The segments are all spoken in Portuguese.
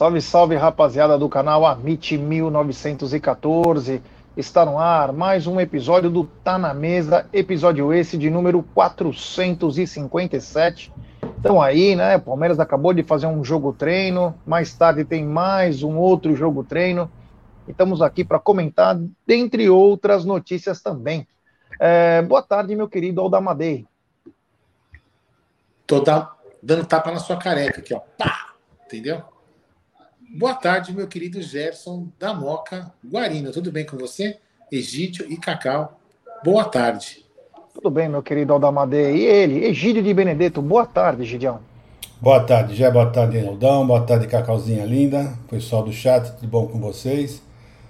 Salve, salve, rapaziada do canal Amit 1914. Está no ar mais um episódio do Tá na Mesa, episódio esse de número 457. Então aí, né? Palmeiras acabou de fazer um jogo treino, mais tarde tem mais um outro jogo treino. Estamos aqui para comentar, dentre outras notícias também. É, boa tarde, meu querido Aldamadei. Tô dando tapa na sua careca aqui, ó. Pá! Entendeu? Boa tarde, meu querido Gerson da Moca Guarino. Tudo bem com você? Egídio e Cacau. Boa tarde. Tudo bem, meu querido Aldamadei. E ele, Egídio de Benedetto. Boa tarde, Gidião. Boa tarde, Gé. Boa tarde, Aldão. Boa tarde, Cacauzinha linda. Pessoal do chat, tudo bom com vocês?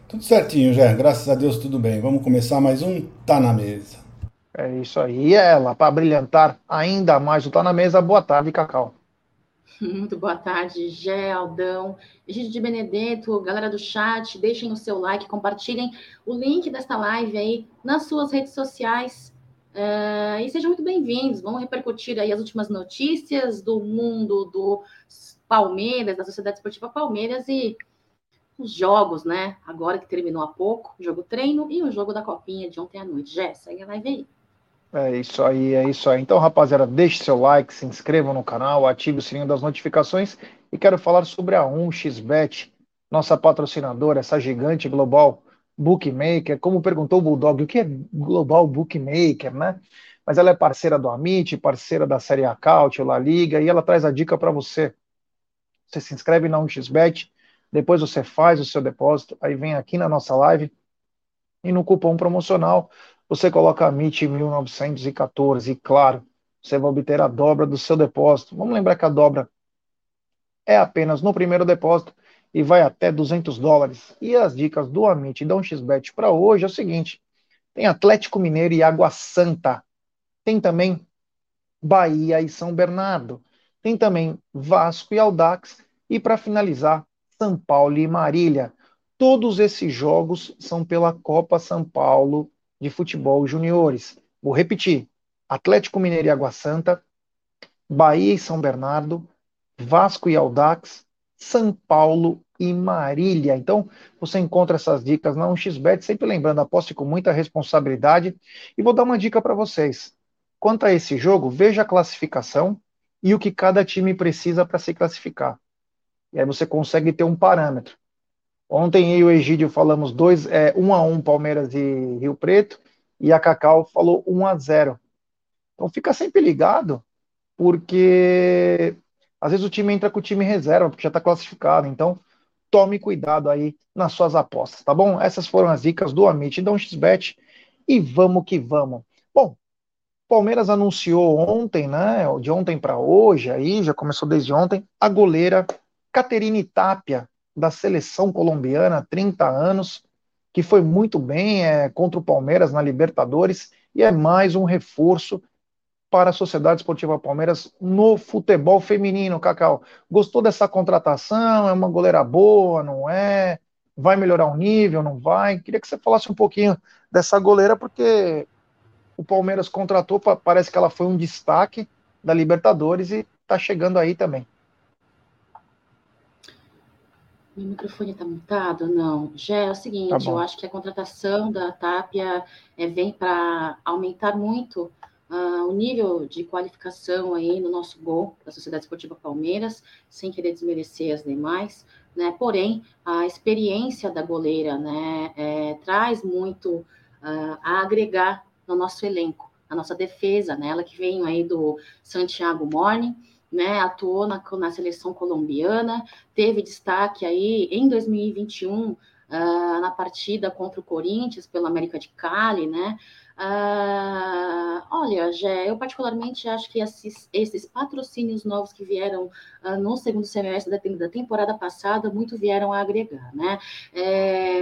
Tudo certinho, Gé. Graças a Deus, tudo bem. Vamos começar mais um Tá na Mesa. É isso aí. E ela, para brilhantar ainda mais o Tá na Mesa. Boa tarde, Cacau. Muito boa tarde, Gé, Aldão, Egídio de Benedetto, galera do chat, deixem o seu like, compartilhem o link desta live aí nas suas redes sociais. Uh, e sejam muito bem-vindos. Vamos repercutir aí as últimas notícias do mundo do Palmeiras, da Sociedade Esportiva Palmeiras e os jogos, né? Agora que terminou há pouco, jogo treino e o jogo da Copinha de ontem à noite. Jé, segue a live aí. É isso aí, é isso aí. Então, rapaziada, deixe seu like, se inscreva no canal, ative o sininho das notificações e quero falar sobre a 1xBet, nossa patrocinadora, essa gigante global bookmaker. Como perguntou o Bulldog, o que é global bookmaker, né? Mas ela é parceira do Amit, parceira da Série A Cautio, La Liga, e ela traz a dica para você. Você se inscreve na 1xBet, depois você faz o seu depósito, aí vem aqui na nossa live e no cupom promocional você coloca a MIT 1914 e, claro, você vai obter a dobra do seu depósito. Vamos lembrar que a dobra é apenas no primeiro depósito e vai até 200 dólares. E as dicas do Amit e da 1xBet para hoje é o seguinte: tem Atlético Mineiro e Água Santa. Tem também Bahia e São Bernardo. Tem também Vasco e Aldax. E para finalizar, São Paulo e Marília. Todos esses jogos são pela Copa São Paulo de futebol juniores. Vou repetir: Atlético Mineiro e Água Santa, Bahia e São Bernardo, Vasco e Aldax, São Paulo e Marília. Então, você encontra essas dicas na 1xBet, sempre lembrando, aposte com muita responsabilidade. E vou dar uma dica para vocês. Quanto a esse jogo, veja a classificação e o que cada time precisa para se classificar. E aí você consegue ter um parâmetro. Ontem eu e o Egídio falamos 2 é, 1 a 1 Palmeiras e Rio Preto e a Cacau falou 1 a 0. Então fica sempre ligado, porque às vezes o time entra com o time reserva, porque já está classificado. Então tome cuidado aí nas suas apostas, tá bom? Essas foram as dicas do Amit da 1xBet e vamos que vamos. Bom, Palmeiras anunciou ontem, né, de ontem para hoje aí, já começou desde ontem, a goleira Caterine Tapia, da seleção colombiana, 30 anos, que foi muito bem é, contra o Palmeiras na Libertadores e é mais um reforço para a Sociedade Esportiva Palmeiras no futebol feminino, Cacau. Gostou dessa contratação? É uma goleira boa, não é? Vai melhorar o nível, não vai? Queria que você falasse um pouquinho dessa goleira, porque o Palmeiras contratou, parece que ela foi um destaque da Libertadores e está chegando aí também. Meu microfone está mutado? Não. Já é o seguinte, tá eu acho que a contratação da Tapia é, vem para aumentar muito uh, o nível de qualificação aí no nosso gol da Sociedade Esportiva Palmeiras, sem querer desmerecer as demais, né? Porém, a experiência da goleira, né, é, traz muito uh, a agregar no nosso elenco, a nossa defesa, né? Ela que vem aí do Santiago Morning, né, atuou na, na seleção colombiana, teve destaque aí em 2021 uh, ah, na partida contra o Corinthians pelo América de Cali, né? Uh, olha, Gé, eu particularmente acho que esses, esses, patrocínios novos que vieram uh, no segundo semestre da, da, temporada passada, muito vieram a agregar, né? É,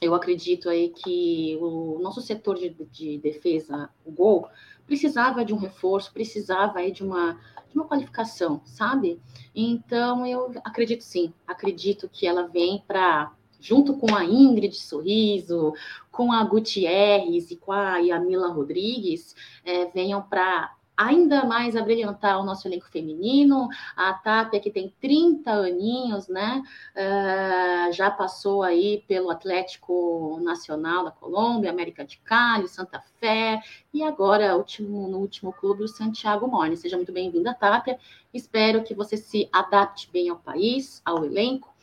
eu acredito aí que o nosso setor de, de defesa, o gol, precisava de um reforço, precisava aí de uma de uma qualificação, sabe? Então, eu acredito sim, acredito que ela vem para, junto com a Ingrid Sorriso, com a Gutierrez e com a Yamila Rodrigues, é, venham para ainda mais a brilhantar o nosso elenco feminino. A Tapia, que tem 30 aninhos, né? Uh, já passou aí pelo Atlético Nacional da Colômbia, América de Cali, Santa Fé, e agora último, no último clube, o Santiago Morne. Seja muito bem-vinda, Tapia. Espero que você se adapte bem ao país, ao elenco,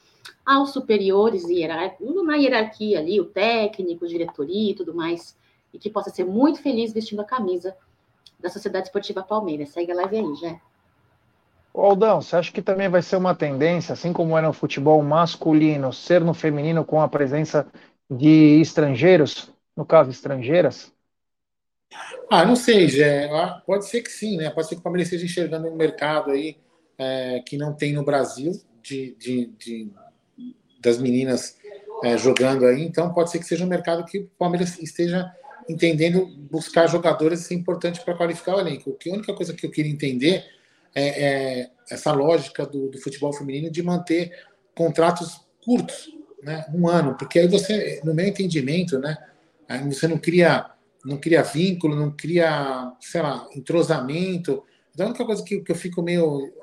aos superiores e na hierarquia ali, o técnico, diretoria e tudo mais, e que possa ser muito feliz vestindo a camisa da Sociedade Esportiva Palmeiras. Segue a live aí, já. Aldão, você acha que também vai ser uma tendência, assim como é no futebol masculino, ser no feminino com a presença de estrangeiros, no caso estrangeiras? Ah, não sei, Gé. Ah, pode ser que sim, né? Pode ser que o Palmeiras esteja enxergando um mercado aí é, que não tem no Brasil de, de, de das meninas é, jogando aí. Então pode ser que seja um mercado que o Palmeiras esteja entendendo buscar jogadores isso é importante para qualificar o elenco. A única coisa que eu queria entender é, é essa lógica do, do, futebol feminino de manter contratos curtos, né, um ano, porque aí você, no meu entendimento, né, você não cria, não cria vínculo, não cria, sei lá, entrosamento. Então, a única coisa que, que eu fico meio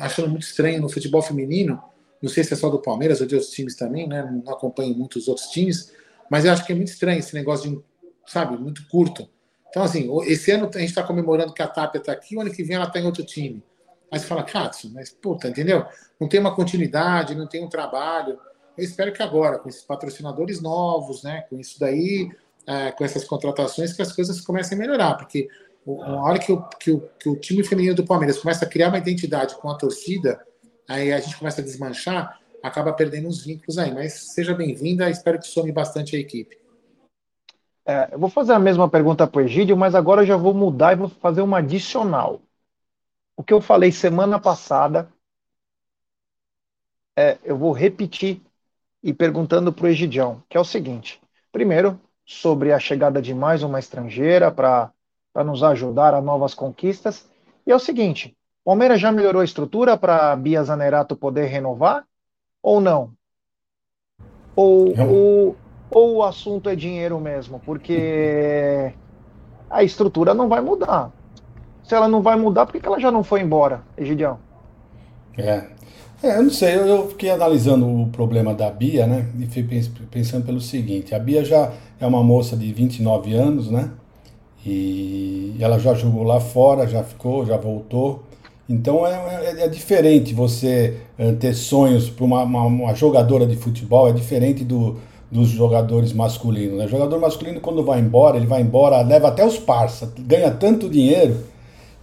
achando muito estranho no futebol feminino, não sei se é só do Palmeiras ou de outros times também, né, não acompanho muitos outros times, mas eu acho que é muito estranho esse negócio de sabe, muito curto. Então, assim, esse ano a gente está comemorando que a Tapia está aqui, o ano que vem ela está em outro time. Aí você fala, Katsu, mas puta, entendeu? Não tem uma continuidade, não tem um trabalho. Eu espero que agora, com esses patrocinadores novos, né, com isso daí, é, com essas contratações, que as coisas comecem a melhorar, porque uma hora que o, que, o, que o time feminino do Palmeiras começa a criar uma identidade com a torcida, aí a gente começa a desmanchar, acaba perdendo uns vínculos aí. Mas seja bem-vinda, espero que some bastante a equipe. É, eu vou fazer a mesma pergunta para o Egídio, mas agora eu já vou mudar e vou fazer uma adicional. O que eu falei semana passada, é, eu vou repetir e perguntando para o Egidião, que é o seguinte: primeiro, sobre a chegada de mais uma estrangeira para nos ajudar a novas conquistas. E é o seguinte: Palmeiras já melhorou a estrutura para a Bia Zanerato poder renovar ou não? Ou, ou, ou o assunto é dinheiro mesmo? Porque a estrutura não vai mudar. Se ela não vai mudar, por que ela já não foi embora, Egidião? É. é. eu não sei, eu, eu fiquei analisando o problema da Bia, né? E fui pensando pelo seguinte: a Bia já é uma moça de 29 anos, né? E ela já jogou lá fora, já ficou, já voltou. Então é, é, é diferente você eh, ter sonhos para uma, uma, uma jogadora de futebol, é diferente do, dos jogadores masculinos. Né? O jogador masculino, quando vai embora, ele vai embora, leva até os parça, ganha tanto dinheiro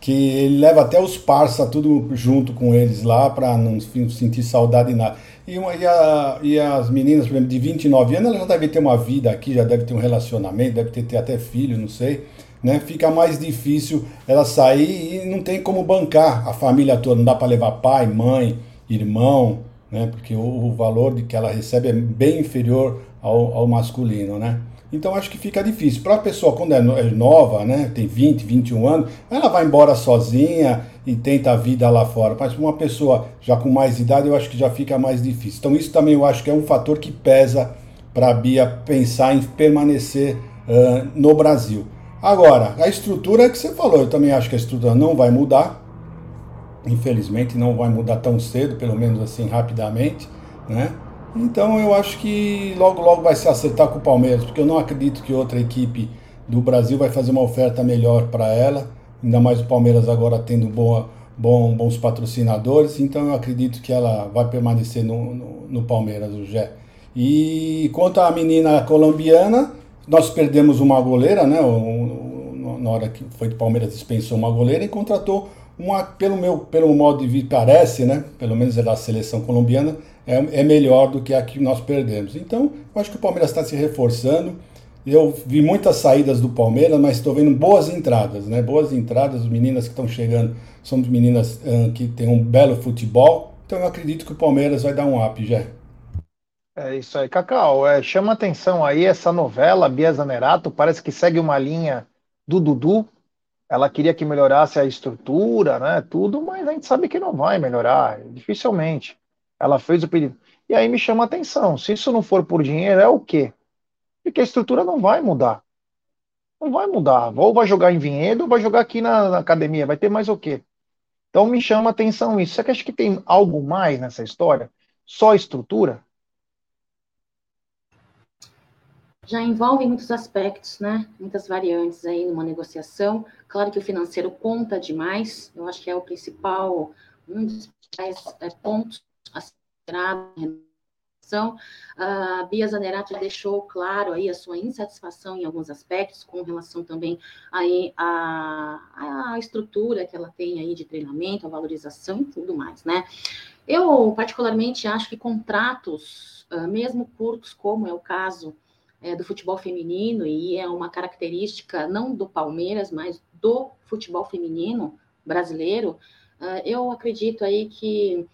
que ele leva até os parça tudo junto com eles lá para não sentir saudade nada. E, uma, e, a, e, as meninas, por exemplo, de 29 anos, elas já devem ter uma vida aqui, já devem ter um relacionamento, deve ter, ter até filho, não sei. Né? Fica mais difícil ela sair e não tem como bancar a família toda. Não dá para levar pai, mãe, irmão, né? porque o, o valor de que ela recebe é bem inferior ao, ao masculino, né? Então acho que fica difícil. Para a pessoa, quando é, é nova, né, tem 20, 21 anos, ela vai embora sozinha e tenta a vida lá fora. Mas uma pessoa já com mais idade, eu acho que já fica mais difícil. Então isso também eu acho que é um fator que pesa para a Bia pensar em permanecer uh, no Brasil. Agora, a estrutura que você falou, eu também acho que a estrutura não vai mudar. Infelizmente não vai mudar tão cedo, pelo menos assim rapidamente, né? Então eu acho que logo logo vai se acertar com o Palmeiras, porque eu não acredito que outra equipe do Brasil vai fazer uma oferta melhor para ela, ainda mais o Palmeiras agora tendo boa, bom, bons patrocinadores, então eu acredito que ela vai permanecer no, no, no Palmeiras, o Gé. E quanto à menina colombiana, nós perdemos uma goleira, né? Na hora que foi do Palmeiras dispensou uma goleira e contratou uma, pelo meu pelo modo de vir, parece, né? Pelo menos é da seleção colombiana, é, é melhor do que a que nós perdemos. Então, eu acho que o Palmeiras está se reforçando. Eu vi muitas saídas do Palmeiras, mas estou vendo boas entradas, né? Boas entradas, as meninas que estão chegando são meninas uh, que têm um belo futebol. Então eu acredito que o Palmeiras vai dar um up, já. É isso aí, Cacau. É, chama atenção aí essa novela, Bia Zanerato, parece que segue uma linha do Dudu. Ela queria que melhorasse a estrutura, né? Tudo, mas a gente sabe que não vai melhorar, dificilmente. Ela fez o pedido. E aí me chama a atenção. Se isso não for por dinheiro, é o quê? Porque a estrutura não vai mudar. Não vai mudar. Ou vai jogar em Vinhedo ou vai jogar aqui na, na academia. Vai ter mais o quê? Então me chama a atenção isso. Você acha que tem algo mais nessa história? Só estrutura? Já envolve muitos aspectos, né? Muitas variantes aí numa negociação. Claro que o financeiro conta demais. Eu acho que é o principal, um dos principais é, pontos ser a Bia Zanerato deixou claro aí a sua insatisfação em alguns aspectos, com relação também aí à, à estrutura que ela tem aí de treinamento, a valorização e tudo mais, né? Eu, particularmente, acho que contratos, ah, mesmo curtos, como é o caso é, do futebol feminino, e é uma característica não do Palmeiras, mas do futebol feminino brasileiro, ah, eu acredito aí que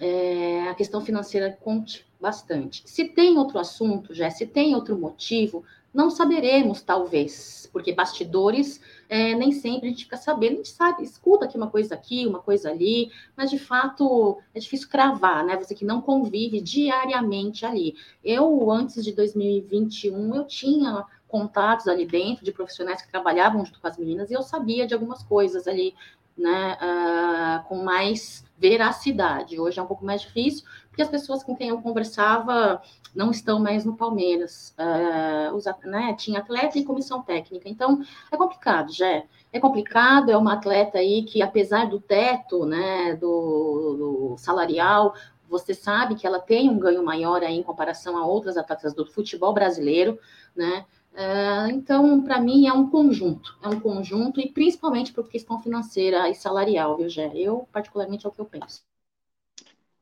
é, a questão financeira conte bastante. Se tem outro assunto, já se tem outro motivo, não saberemos, talvez, porque bastidores é, nem sempre a gente fica sabendo, a gente sabe, escuta aqui uma coisa aqui, uma coisa ali, mas de fato é difícil cravar, né? Você que não convive diariamente ali. Eu, antes de 2021, eu tinha contatos ali dentro de profissionais que trabalhavam junto com as meninas e eu sabia de algumas coisas ali, né, uh, com mais veracidade. Hoje é um pouco mais difícil, porque as pessoas com quem eu conversava não estão mais no Palmeiras. Uh, os, né, tinha atleta e comissão técnica. Então, é complicado, já. É complicado, é uma atleta aí que, apesar do teto, né, do, do salarial, você sabe que ela tem um ganho maior aí em comparação a outras atletas do futebol brasileiro, né? Uh, então, para mim, é um conjunto, é um conjunto, e principalmente por questão financeira e salarial, viu, Gé? Eu, particularmente, é o que eu penso.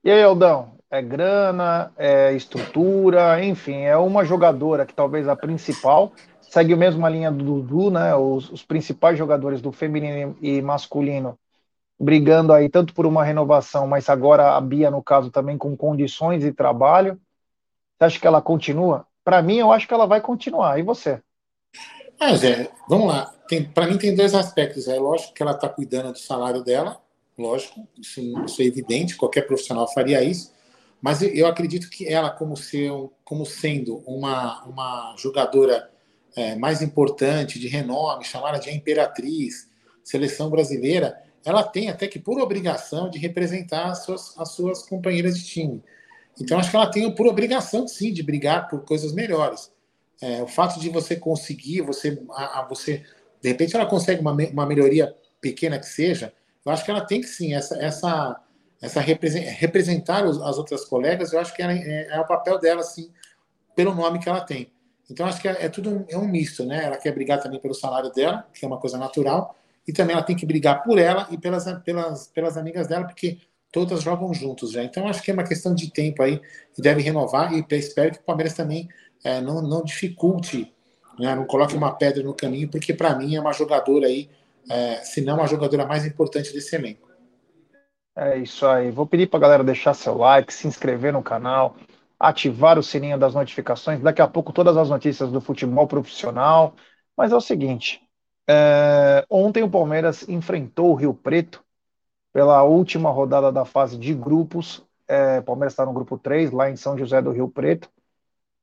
E aí, Aldão, é grana, é estrutura, enfim, é uma jogadora que talvez a principal, segue a mesma linha do Dudu, né? Os, os principais jogadores do feminino e masculino brigando aí tanto por uma renovação, mas agora a Bia, no caso, também com condições de trabalho. Você acha que ela continua? Para mim, eu acho que ela vai continuar. E você? Ah, Zé, vamos lá. Para mim tem dois aspectos. É lógico que ela está cuidando do salário dela, lógico, isso, isso, é evidente, qualquer profissional faria isso. Mas eu acredito que ela, como, como sendo uma, uma jogadora é, mais importante, de renome, chamada de Imperatriz, seleção brasileira, ela tem até que, por obrigação, de representar as suas, as suas companheiras de time. Então, acho que ela tem por obrigação, sim, de brigar por coisas melhores. É, o fato de você conseguir, você, a, a, você de repente, ela consegue uma, uma melhoria pequena que seja, eu acho que ela tem que sim, essa, essa, essa representar as outras colegas, eu acho que é, é, o papel dela, sim, pelo nome que ela tem. Então, acho que é, é tudo um, é um misto, né? Ela quer brigar também pelo salário dela, que é uma coisa natural, e também ela tem que brigar por ela e pelas, pelas, pelas amigas dela, porque todas jogam juntos já. Então, acho que é uma questão de tempo aí, e deve renovar, e espero que o Palmeiras também é, não, não dificulte, né? não coloque uma pedra no caminho, porque para mim é uma jogadora aí é, se não a jogadora mais importante desse elenco. É isso aí. Vou pedir para galera deixar seu like, se inscrever no canal, ativar o sininho das notificações. Daqui a pouco todas as notícias do futebol profissional. Mas é o seguinte: é, ontem o Palmeiras enfrentou o Rio Preto pela última rodada da fase de grupos. É, Palmeiras está no grupo 3, lá em São José do Rio Preto.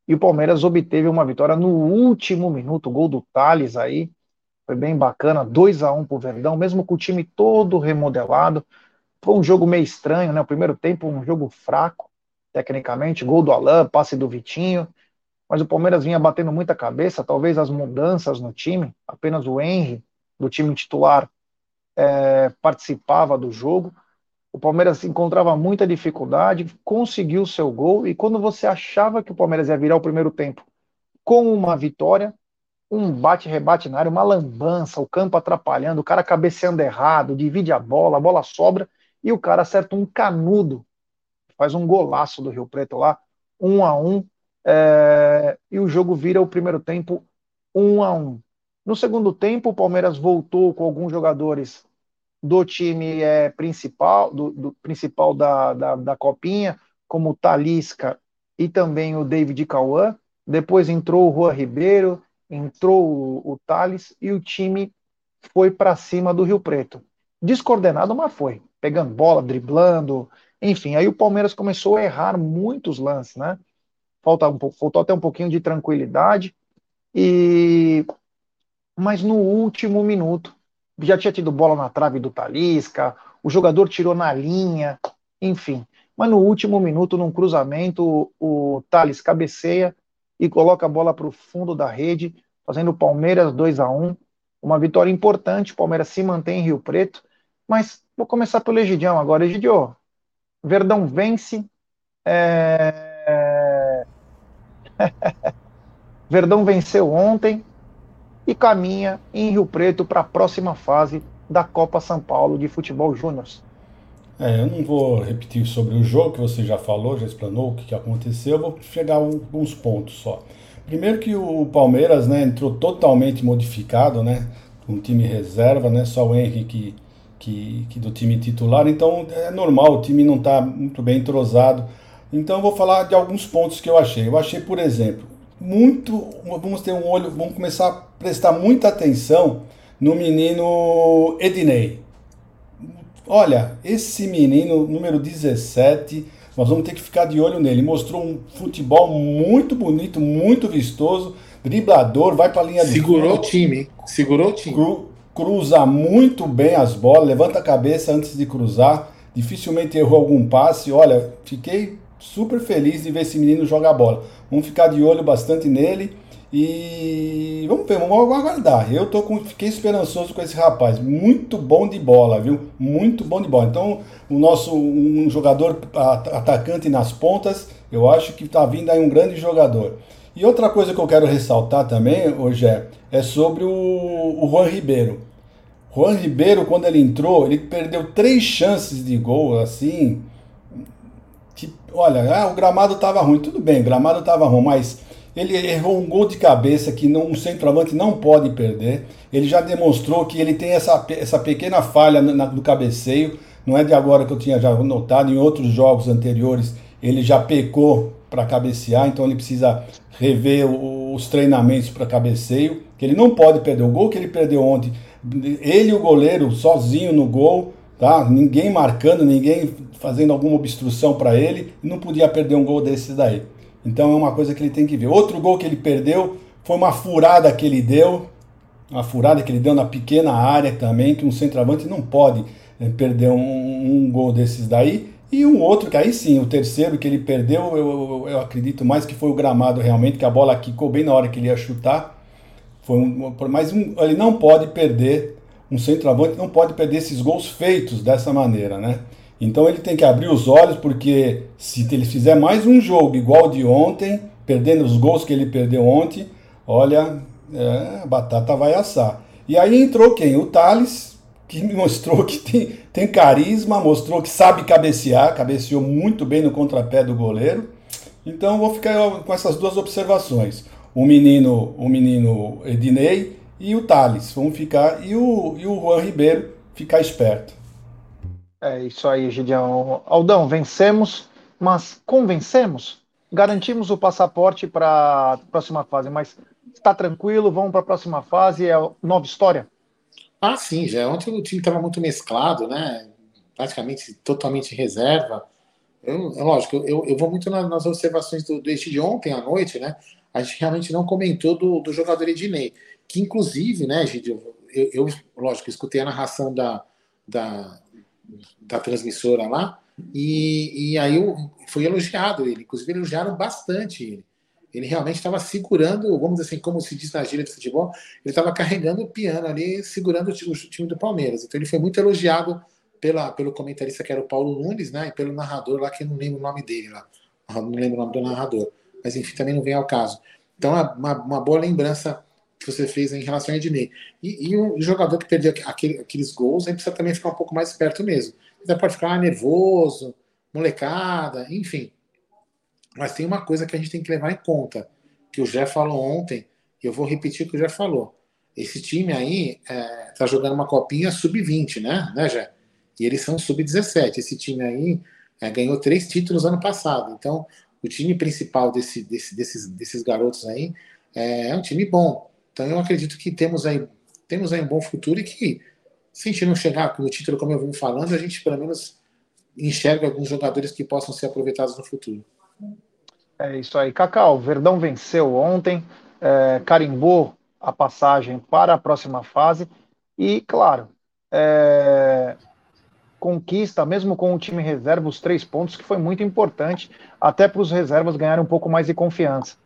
E o Palmeiras obteve uma vitória no último minuto, gol do Thales aí, foi bem bacana, 2 a 1 para o Verdão, mesmo com o time todo remodelado. Foi um jogo meio estranho, né? O primeiro tempo, um jogo fraco, tecnicamente, gol do Alain, passe do Vitinho. Mas o Palmeiras vinha batendo muita cabeça, talvez as mudanças no time, apenas o Henry, do time titular, é, participava do jogo. O Palmeiras encontrava muita dificuldade, conseguiu seu gol, e quando você achava que o Palmeiras ia virar o primeiro tempo com uma vitória, um bate-rebate na área, uma lambança, o campo atrapalhando, o cara cabeceando errado, divide a bola, a bola sobra, e o cara acerta um canudo, faz um golaço do Rio Preto lá, um a um, é, e o jogo vira o primeiro tempo um a um. No segundo tempo, o Palmeiras voltou com alguns jogadores do time é, principal, do, do principal da, da, da, Copinha, como o Talisca e também o David Cauã. Depois entrou o Juan Ribeiro, entrou o, o Thales e o time foi para cima do Rio Preto. Descoordenado, mas foi. Pegando bola, driblando, enfim. Aí o Palmeiras começou a errar muitos lances, né? Falta um, faltou até um pouquinho de tranquilidade. E mas no último minuto. Já tinha tido bola na trave do Talisca, o jogador tirou na linha, enfim. Mas no último minuto, num cruzamento, o Thales cabeceia e coloca a bola para o fundo da rede, fazendo o Palmeiras 2 a 1 Uma vitória importante, o Palmeiras se mantém em Rio Preto. Mas vou começar pelo Egidião agora. Egidio, Verdão vence. É... Verdão venceu ontem e caminha em Rio Preto para a próxima fase da Copa São Paulo de Futebol Júnior. É, eu não vou repetir sobre o jogo que você já falou, já explanou o que, aconteceu, eu vou chegar a alguns pontos só. Primeiro que o Palmeiras né, entrou totalmente modificado, né? Um time reserva, né? Só o Henrique que, que do time titular, então é normal, o time não está muito bem entrosado. Então eu vou falar de alguns pontos que eu achei. Eu achei, por exemplo, muito. Vamos ter um olho, vamos começar a prestar muita atenção no menino Ednei. Olha, esse menino, número 17, nós vamos ter que ficar de olho nele. Mostrou um futebol muito bonito, muito vistoso, driblador, vai para a linha Segurou de. Segurou o time, segurou o time. Cru, cruza muito bem as bolas, levanta a cabeça antes de cruzar, dificilmente errou algum passe. Olha, fiquei super feliz de ver esse menino jogar bola. Vamos ficar de olho bastante nele. E vamos ver, vamos aguardar. Eu tô com, fiquei esperançoso com esse rapaz. Muito bom de bola, viu? Muito bom de bola. Então, o nosso um jogador atacante nas pontas, eu acho que está vindo aí um grande jogador. E outra coisa que eu quero ressaltar também, hoje é, sobre o, o Juan Ribeiro. Juan Ribeiro, quando ele entrou, ele perdeu três chances de gol, assim. Olha, ah, o gramado estava ruim. Tudo bem, o gramado estava ruim, mas ele errou um gol de cabeça que não, um centroavante não pode perder. Ele já demonstrou que ele tem essa, essa pequena falha no, no cabeceio. Não é de agora que eu tinha já notado, em outros jogos anteriores ele já pecou para cabecear, então ele precisa rever o, os treinamentos para cabeceio, que ele não pode perder o gol que ele perdeu ontem. Ele e o goleiro sozinho no gol, tá? Ninguém marcando, ninguém fazendo alguma obstrução para ele, não podia perder um gol desses daí. Então é uma coisa que ele tem que ver. Outro gol que ele perdeu foi uma furada que ele deu, uma furada que ele deu na pequena área também, que um centroavante não pode é, perder um, um, gol desses daí. E um outro que aí sim, o terceiro que ele perdeu, eu, eu, eu, acredito mais que foi o gramado realmente, que a bola quicou bem na hora que ele ia chutar. Foi um, mas um, ele não pode perder, um centroavante não pode perder esses gols feitos dessa maneira, né? Então ele tem que abrir os olhos, porque se ele fizer mais um jogo igual de ontem, perdendo os gols que ele perdeu ontem, olha, é, a batata vai assar. E aí entrou quem? O Thales, que mostrou que tem, tem carisma, mostrou que sabe cabecear, cabeceou muito bem no contrapé do goleiro. Então vou ficar com essas duas observações. O menino, o menino Ednei e o Thales. Vamos ficar. E o, e o Juan Ribeiro ficar esperto. É isso aí, Gideão. Aldão, vencemos, mas convencemos? Garantimos o passaporte para a próxima fase, mas está tranquilo, vamos para a próxima fase, é nova história? Ah, sim, já. Ontem o time estava muito mesclado, né? Praticamente totalmente reserva. Eu, é lógico, eu, eu vou muito nas observações do, do de ontem à noite, né? A gente realmente não comentou do, do jogador Ednei, que inclusive, né, Gideon, eu, eu, lógico, escutei a narração da, da, da transmissora lá, e, e aí eu, foi elogiado ele, inclusive elogiaram bastante ele. Ele realmente estava segurando, vamos dizer assim, como se diz na gíria de futebol, ele estava carregando o piano ali, segurando o, o, time do Palmeiras. Então ele foi muito elogiado pela, pelo comentarista que era o Paulo Nunes, né, e pelo narrador lá, que eu não lembro o nome dele lá, não lembro o nome do narrador, mas enfim, também não vem ao caso. Então, é uma, uma boa lembrança que você fez em relação a Ednei. E, e o jogador que perdeu aquele, aqueles gols, aí precisa também ficar um pouco mais esperto mesmo. Você pode ficar nervoso, molecada, enfim. Mas tem uma coisa que a gente tem que levar em conta, que o Jé falou ontem, e eu vou repetir o que o Jé falou. Esse time aí é, tá jogando uma copinha sub-20, né, né, Jé? E eles são sub-17. Esse time aí é, ganhou três títulos ano passado. Então, o time principal desse, desse, desses, desses garotos aí é, é um time bom. Então eu acredito que temos aí, temos aí um bom futuro e que, se a gente não chegar no título, como eu vim falando, a gente pelo menos enxerga alguns jogadores que possam ser aproveitados no futuro. É isso aí. Cacau, Verdão venceu ontem, é, carimbou a passagem para a próxima fase e, claro, é, conquista, mesmo com o time reserva, os três pontos, que foi muito importante, até para os reservas ganharem um pouco mais de confiança.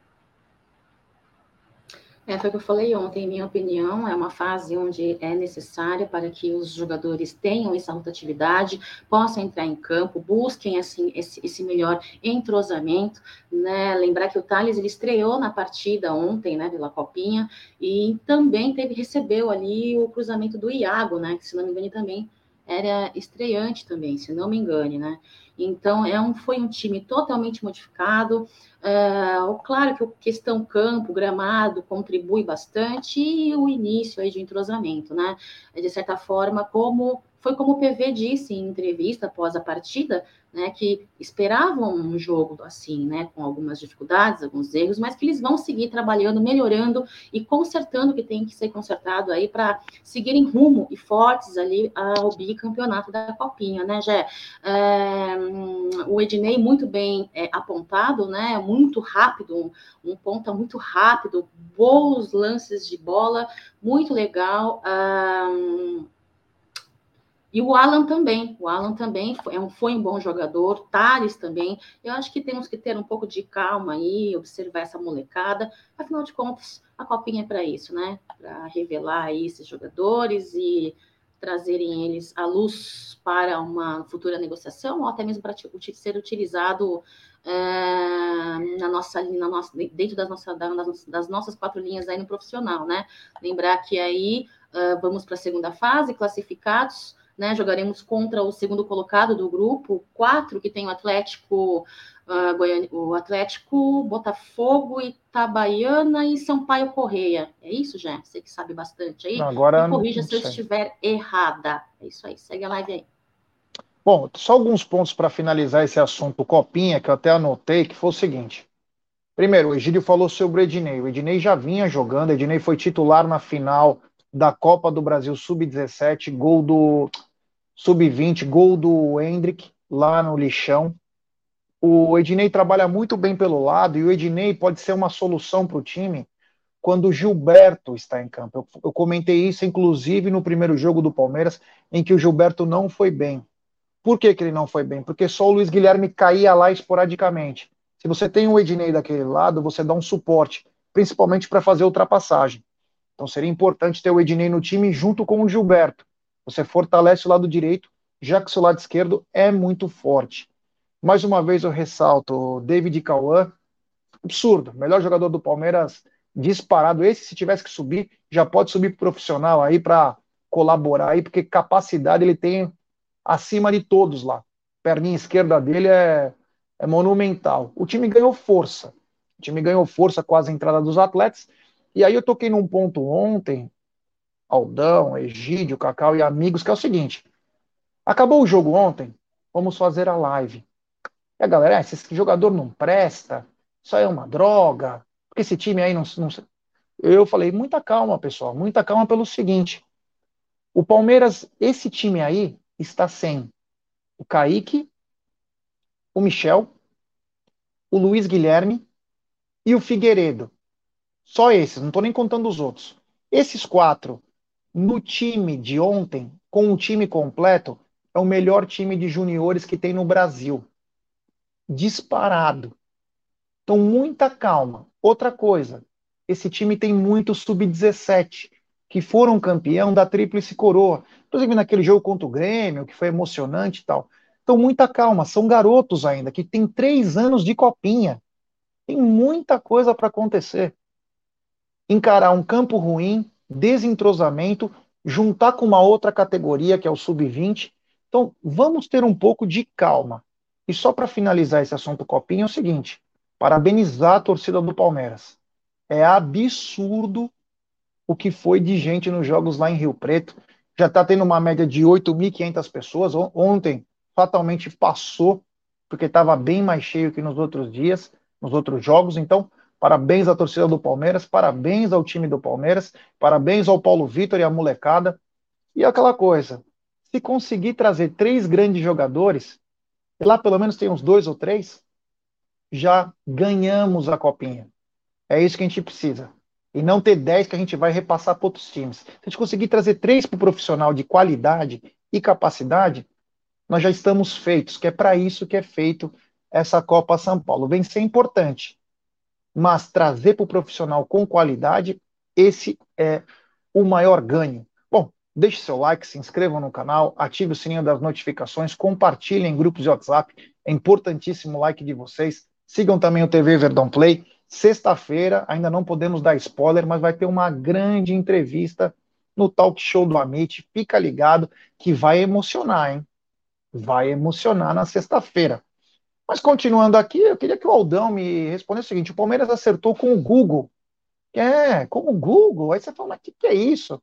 É, foi o que eu falei ontem, em minha opinião, é uma fase onde é necessária para que os jogadores tenham essa rotatividade, possam entrar em campo, busquem assim, esse, esse melhor entrosamento, né? Lembrar que o Thales ele estreou na partida ontem, né, pela Copinha, e também teve, recebeu ali o cruzamento do Iago, né? Que se não me engano também era estreante também, se não me engane, né? Então, é um, foi um time totalmente modificado. É, claro que a questão campo, gramado, contribui bastante, e o início aí de entrosamento, né? De certa forma, como foi como o PV disse em entrevista após a partida, né, que esperavam um jogo assim, né, com algumas dificuldades, alguns erros, mas que eles vão seguir trabalhando, melhorando e consertando o que tem que ser consertado aí para seguirem rumo e fortes ali ao bicampeonato da Copinha, né, Jé? É, o Ednei muito bem é, apontado, né, muito rápido, um, um ponta muito rápido, bons lances de bola, muito legal. Um, e o Alan também, o Alan também foi, é um, foi um bom jogador, Thales também. Eu acho que temos que ter um pouco de calma aí, observar essa molecada. Afinal de contas, a copinha é para isso, né? Para revelar aí esses jogadores e trazerem eles à luz para uma futura negociação, ou até mesmo para ser utilizado é, na nossa, na nossa, dentro das, nossa, das, das, nossas quatro linhas aí no profissional, né? Lembrar que aí uh, vamos para a segunda fase, classificados, né? Jogaremos contra o segundo colocado do grupo, quatro, que tem o Atlético, uh, Goiânia, o Atlético, Botafogo, Itabaiana e Sampaio Correia. É isso, já? Você que sabe bastante aí. Agora, Me corrija se eu estiver errada. É isso aí, segue a live aí. Bom, só alguns pontos para finalizar esse assunto Copinha, que eu até anotei, que foi o seguinte. Primeiro, o Egídio falou sobre o Ednei. O Ednei já vinha jogando, o Ednei foi titular na final da Copa do Brasil Sub-17, gol do sub-20, gol do Hendrick lá no lixão. O Ednei trabalha muito bem pelo lado e o Ednei pode ser uma solução para o time quando o Gilberto está em campo. Eu, eu, comentei isso, inclusive, no primeiro jogo do Palmeiras, em que o Gilberto não foi bem. Por que, que ele não foi bem? Porque só o Luiz Guilherme caía lá esporadicamente. Se você tem o Ednei daquele lado, você dá um suporte, principalmente para fazer ultrapassagem. Então seria importante ter o Ednei no time junto com o Gilberto. Você fortalece o lado direito, já que seu lado esquerdo é muito forte. Mais uma vez eu ressalto, David Cauã, absurdo, melhor jogador do Palmeiras disparado. Esse, se tivesse que subir, já pode subir pro profissional aí para colaborar aí, porque capacidade ele tem acima de todos lá. Perninha esquerda dele é, é monumental. O time ganhou força. O time ganhou força com as entradas dos atletas. E aí eu toquei num ponto ontem Aldão, Egídio, Cacau e amigos, que é o seguinte: acabou o jogo ontem, vamos fazer a live. E a galera, ah, esse jogador não presta, isso aí é uma droga, porque esse time aí não, não. Eu falei, muita calma, pessoal, muita calma pelo seguinte: o Palmeiras, esse time aí, está sem o Kaique, o Michel, o Luiz Guilherme e o Figueiredo. Só esses, não estou nem contando os outros. Esses quatro no time de ontem, com o time completo, é o melhor time de juniores que tem no Brasil. Disparado. Então, muita calma. Outra coisa, esse time tem muito sub-17, que foram campeão da Tríplice Coroa. Inclusive naquele jogo contra o Grêmio, que foi emocionante e tal. Então, muita calma. São garotos ainda, que têm três anos de copinha. Tem muita coisa para acontecer. Encarar um campo ruim, desentrosamento, juntar com uma outra categoria, que é o sub-20. Então, vamos ter um pouco de calma. E só para finalizar esse assunto copinha é o seguinte: parabenizar a torcida do Palmeiras. É absurdo o que foi de gente nos jogos lá em Rio Preto. Já está tendo uma média de 8.500 pessoas. Ontem, fatalmente passou, porque estava bem mais cheio que nos outros dias, nos outros jogos. Então, Parabéns à torcida do Palmeiras, parabéns ao time do Palmeiras, parabéns ao Paulo Vitor e à molecada. E aquela coisa, se conseguir trazer três grandes jogadores, lá pelo menos tem uns dois ou três, já ganhamos a copinha. É isso que a gente precisa. e não ter 10 que a gente vai repassar para outros times. Se a gente conseguir trazer três para o profissional de qualidade e capacidade, nós já estamos feitos, que é para isso que é feito essa Copa São Paulo. Vencer é importante, mas trazer para o profissional com qualidade, esse é o maior ganho. Bom, deixe seu like, se inscreva no canal, ative o sininho das notificações, compartilhem em grupos de WhatsApp, é importantíssimo o like de vocês. Sigam também o TV Verdão Play. Sexta-feira, ainda não podemos dar spoiler, mas vai ter uma grande entrevista no talk show do Amit. Fica ligado que vai emocionar, hein? Vai emocionar na sexta-feira. Mas continuando aqui, eu queria que o Aldão me respondesse o seguinte: o Palmeiras acertou com o Google. É, com o Google. Aí você fala, mas o que, que é isso?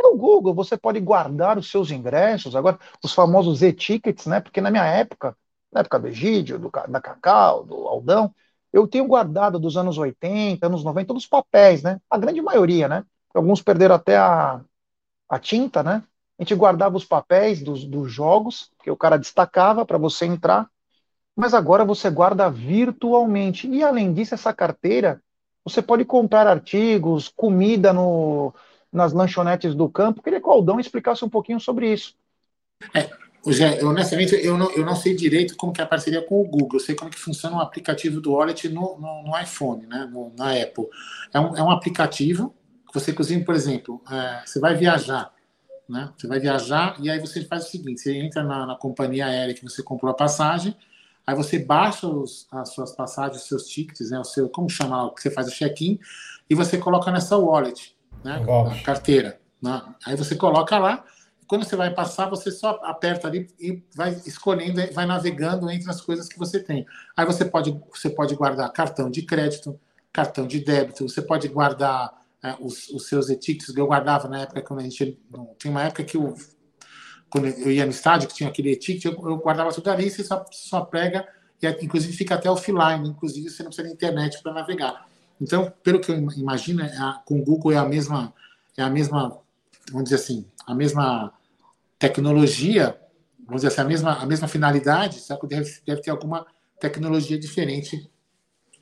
É o Google, você pode guardar os seus ingressos, agora os famosos e-tickets, né? Porque na minha época, na época do Egídio, do, da Cacau, do Aldão, eu tenho guardado dos anos 80, anos 90, todos os papéis, né? A grande maioria, né? Alguns perderam até a, a tinta, né? A gente guardava os papéis dos, dos jogos, que o cara destacava para você entrar, mas agora você guarda virtualmente. E além disso, essa carteira, você pode comprar artigos, comida no, nas lanchonetes do campo. Queria que o Aldão explicasse um pouquinho sobre isso. É, Jé, honestamente, eu não, eu não sei direito como que é a parceria com o Google. Eu sei como que funciona o aplicativo do Wallet no, no, no iPhone, né? No, na Apple. É um, é um aplicativo que você cozinha, por exemplo, é, você vai viajar, né? Você vai viajar e aí você faz o seguinte: você entra na, na companhia aérea que você comprou a passagem, aí você baixa os, as suas passagens, os seus tickets, né? O seu, como chama, que você faz o check-in e você coloca nessa wallet, né? A carteira. Né? Aí você coloca lá quando você vai passar, você só aperta ali e vai escolhendo, vai navegando entre as coisas que você tem. Aí você pode, você pode guardar cartão de crédito, cartão de débito, você pode guardar é, os, os, seus etiquetes que eu guardava na época quando a gente. Tinha uma época que eu, quando eu ia no estádio, que tinha aquele etiquete, eu, eu guardava tudo ali, você só, só prega, e inclusive fica até offline, inclusive você não precisa de internet para navegar. Então, pelo que eu imagino, é a, com o Google é a mesma, é a mesma, vamos dizer assim, a mesma tecnologia, vamos dizer assim, a mesma, a mesma finalidade, só que deve, deve ter alguma tecnologia diferente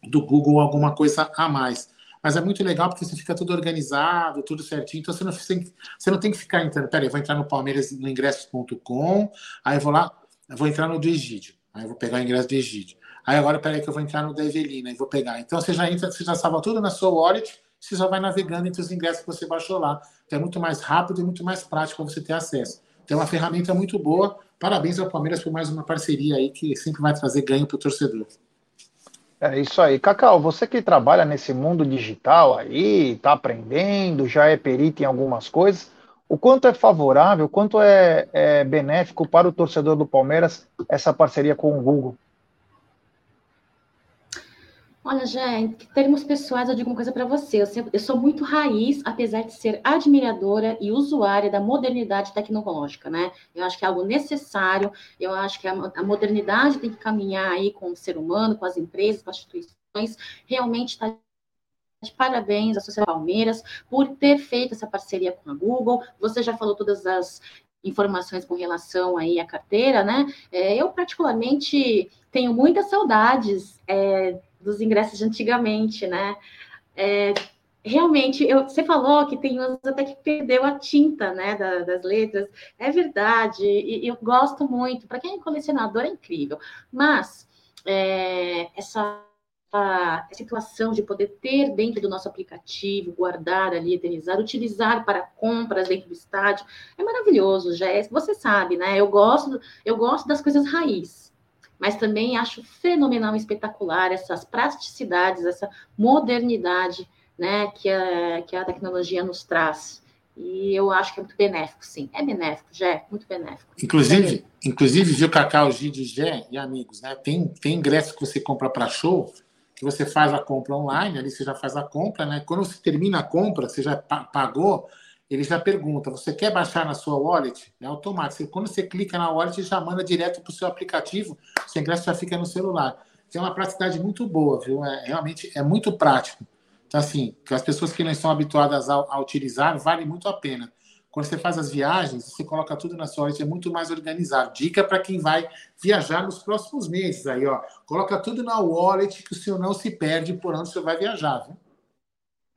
do Google, alguma coisa a mais. Mas é muito legal porque você fica tudo organizado, tudo certinho. Então você não, você não tem que ficar entrando. Peraí, vou entrar no Palmeiras no ingressos.com, aí vou lá, vou entrar no do Egídio, aí vou pegar o ingresso do Egídio. Aí agora, peraí, que eu vou entrar no da Evelina e vou pegar. Então você já entra, você já salva tudo na sua wallet, você só vai navegando entre os ingressos que você baixou lá. Então é muito mais rápido e muito mais prático você ter acesso. Então, é uma ferramenta muito boa. Parabéns ao Palmeiras por mais uma parceria aí que sempre vai trazer ganho para o torcedor. É isso aí. Cacau, você que trabalha nesse mundo digital aí, está aprendendo, já é perito em algumas coisas, o quanto é favorável, o quanto é, é benéfico para o torcedor do Palmeiras essa parceria com o Google? Olha, já em termos pessoais, eu digo uma coisa para você. Eu, sempre, eu, sou muito raiz, apesar de ser admiradora e usuária da modernidade tecnológica, né? Eu acho que é algo necessário. Eu acho que a, a modernidade tem que caminhar aí com o ser humano, com as empresas, com as instituições. Realmente está de parabéns à Sociedade Palmeiras por ter feito essa parceria com a Google. Você já falou todas as informações com relação aí à carteira, né? É, eu particularmente tenho muitas saudades é, dos ingressos de antigamente, né? É, realmente, eu, você falou que tem uns até que perdeu a tinta, né, da, das letras. É verdade, e, eu gosto muito. Para quem é colecionador, é incrível. Mas é, essa a situação de poder ter dentro do nosso aplicativo, guardar ali, eternizar, utilizar para compras dentro do estádio, é maravilhoso, já é, você sabe, né? Eu gosto, eu gosto das coisas raiz mas também acho fenomenal espetacular essas praticidades, essa modernidade né, que, a, que a tecnologia nos traz. E eu acho que é muito benéfico, sim. É benéfico, já é muito benéfico. Inclusive, é inclusive viu, Cacau, Gide, Gé e amigos, né? Tem, tem ingresso que você compra para show, que você faz a compra online, ali você já faz a compra, né? Quando você termina a compra, você já pagou, ele já pergunta: você quer baixar na sua wallet? É automático. Quando você clica na wallet, já manda direto para o seu aplicativo, o seu ingresso já fica no celular. Tem uma praticidade muito boa, viu? É, realmente é muito prático. Então, assim, as pessoas que não estão habituadas a, a, utilizar, vale muito a pena. Quando você faz as viagens, você coloca tudo na sua wallet, é muito mais organizado. Dica para quem vai viajar nos próximos meses aí, ó. Coloca tudo na wallet que o senhor não se perde por onde você vai viajar, viu?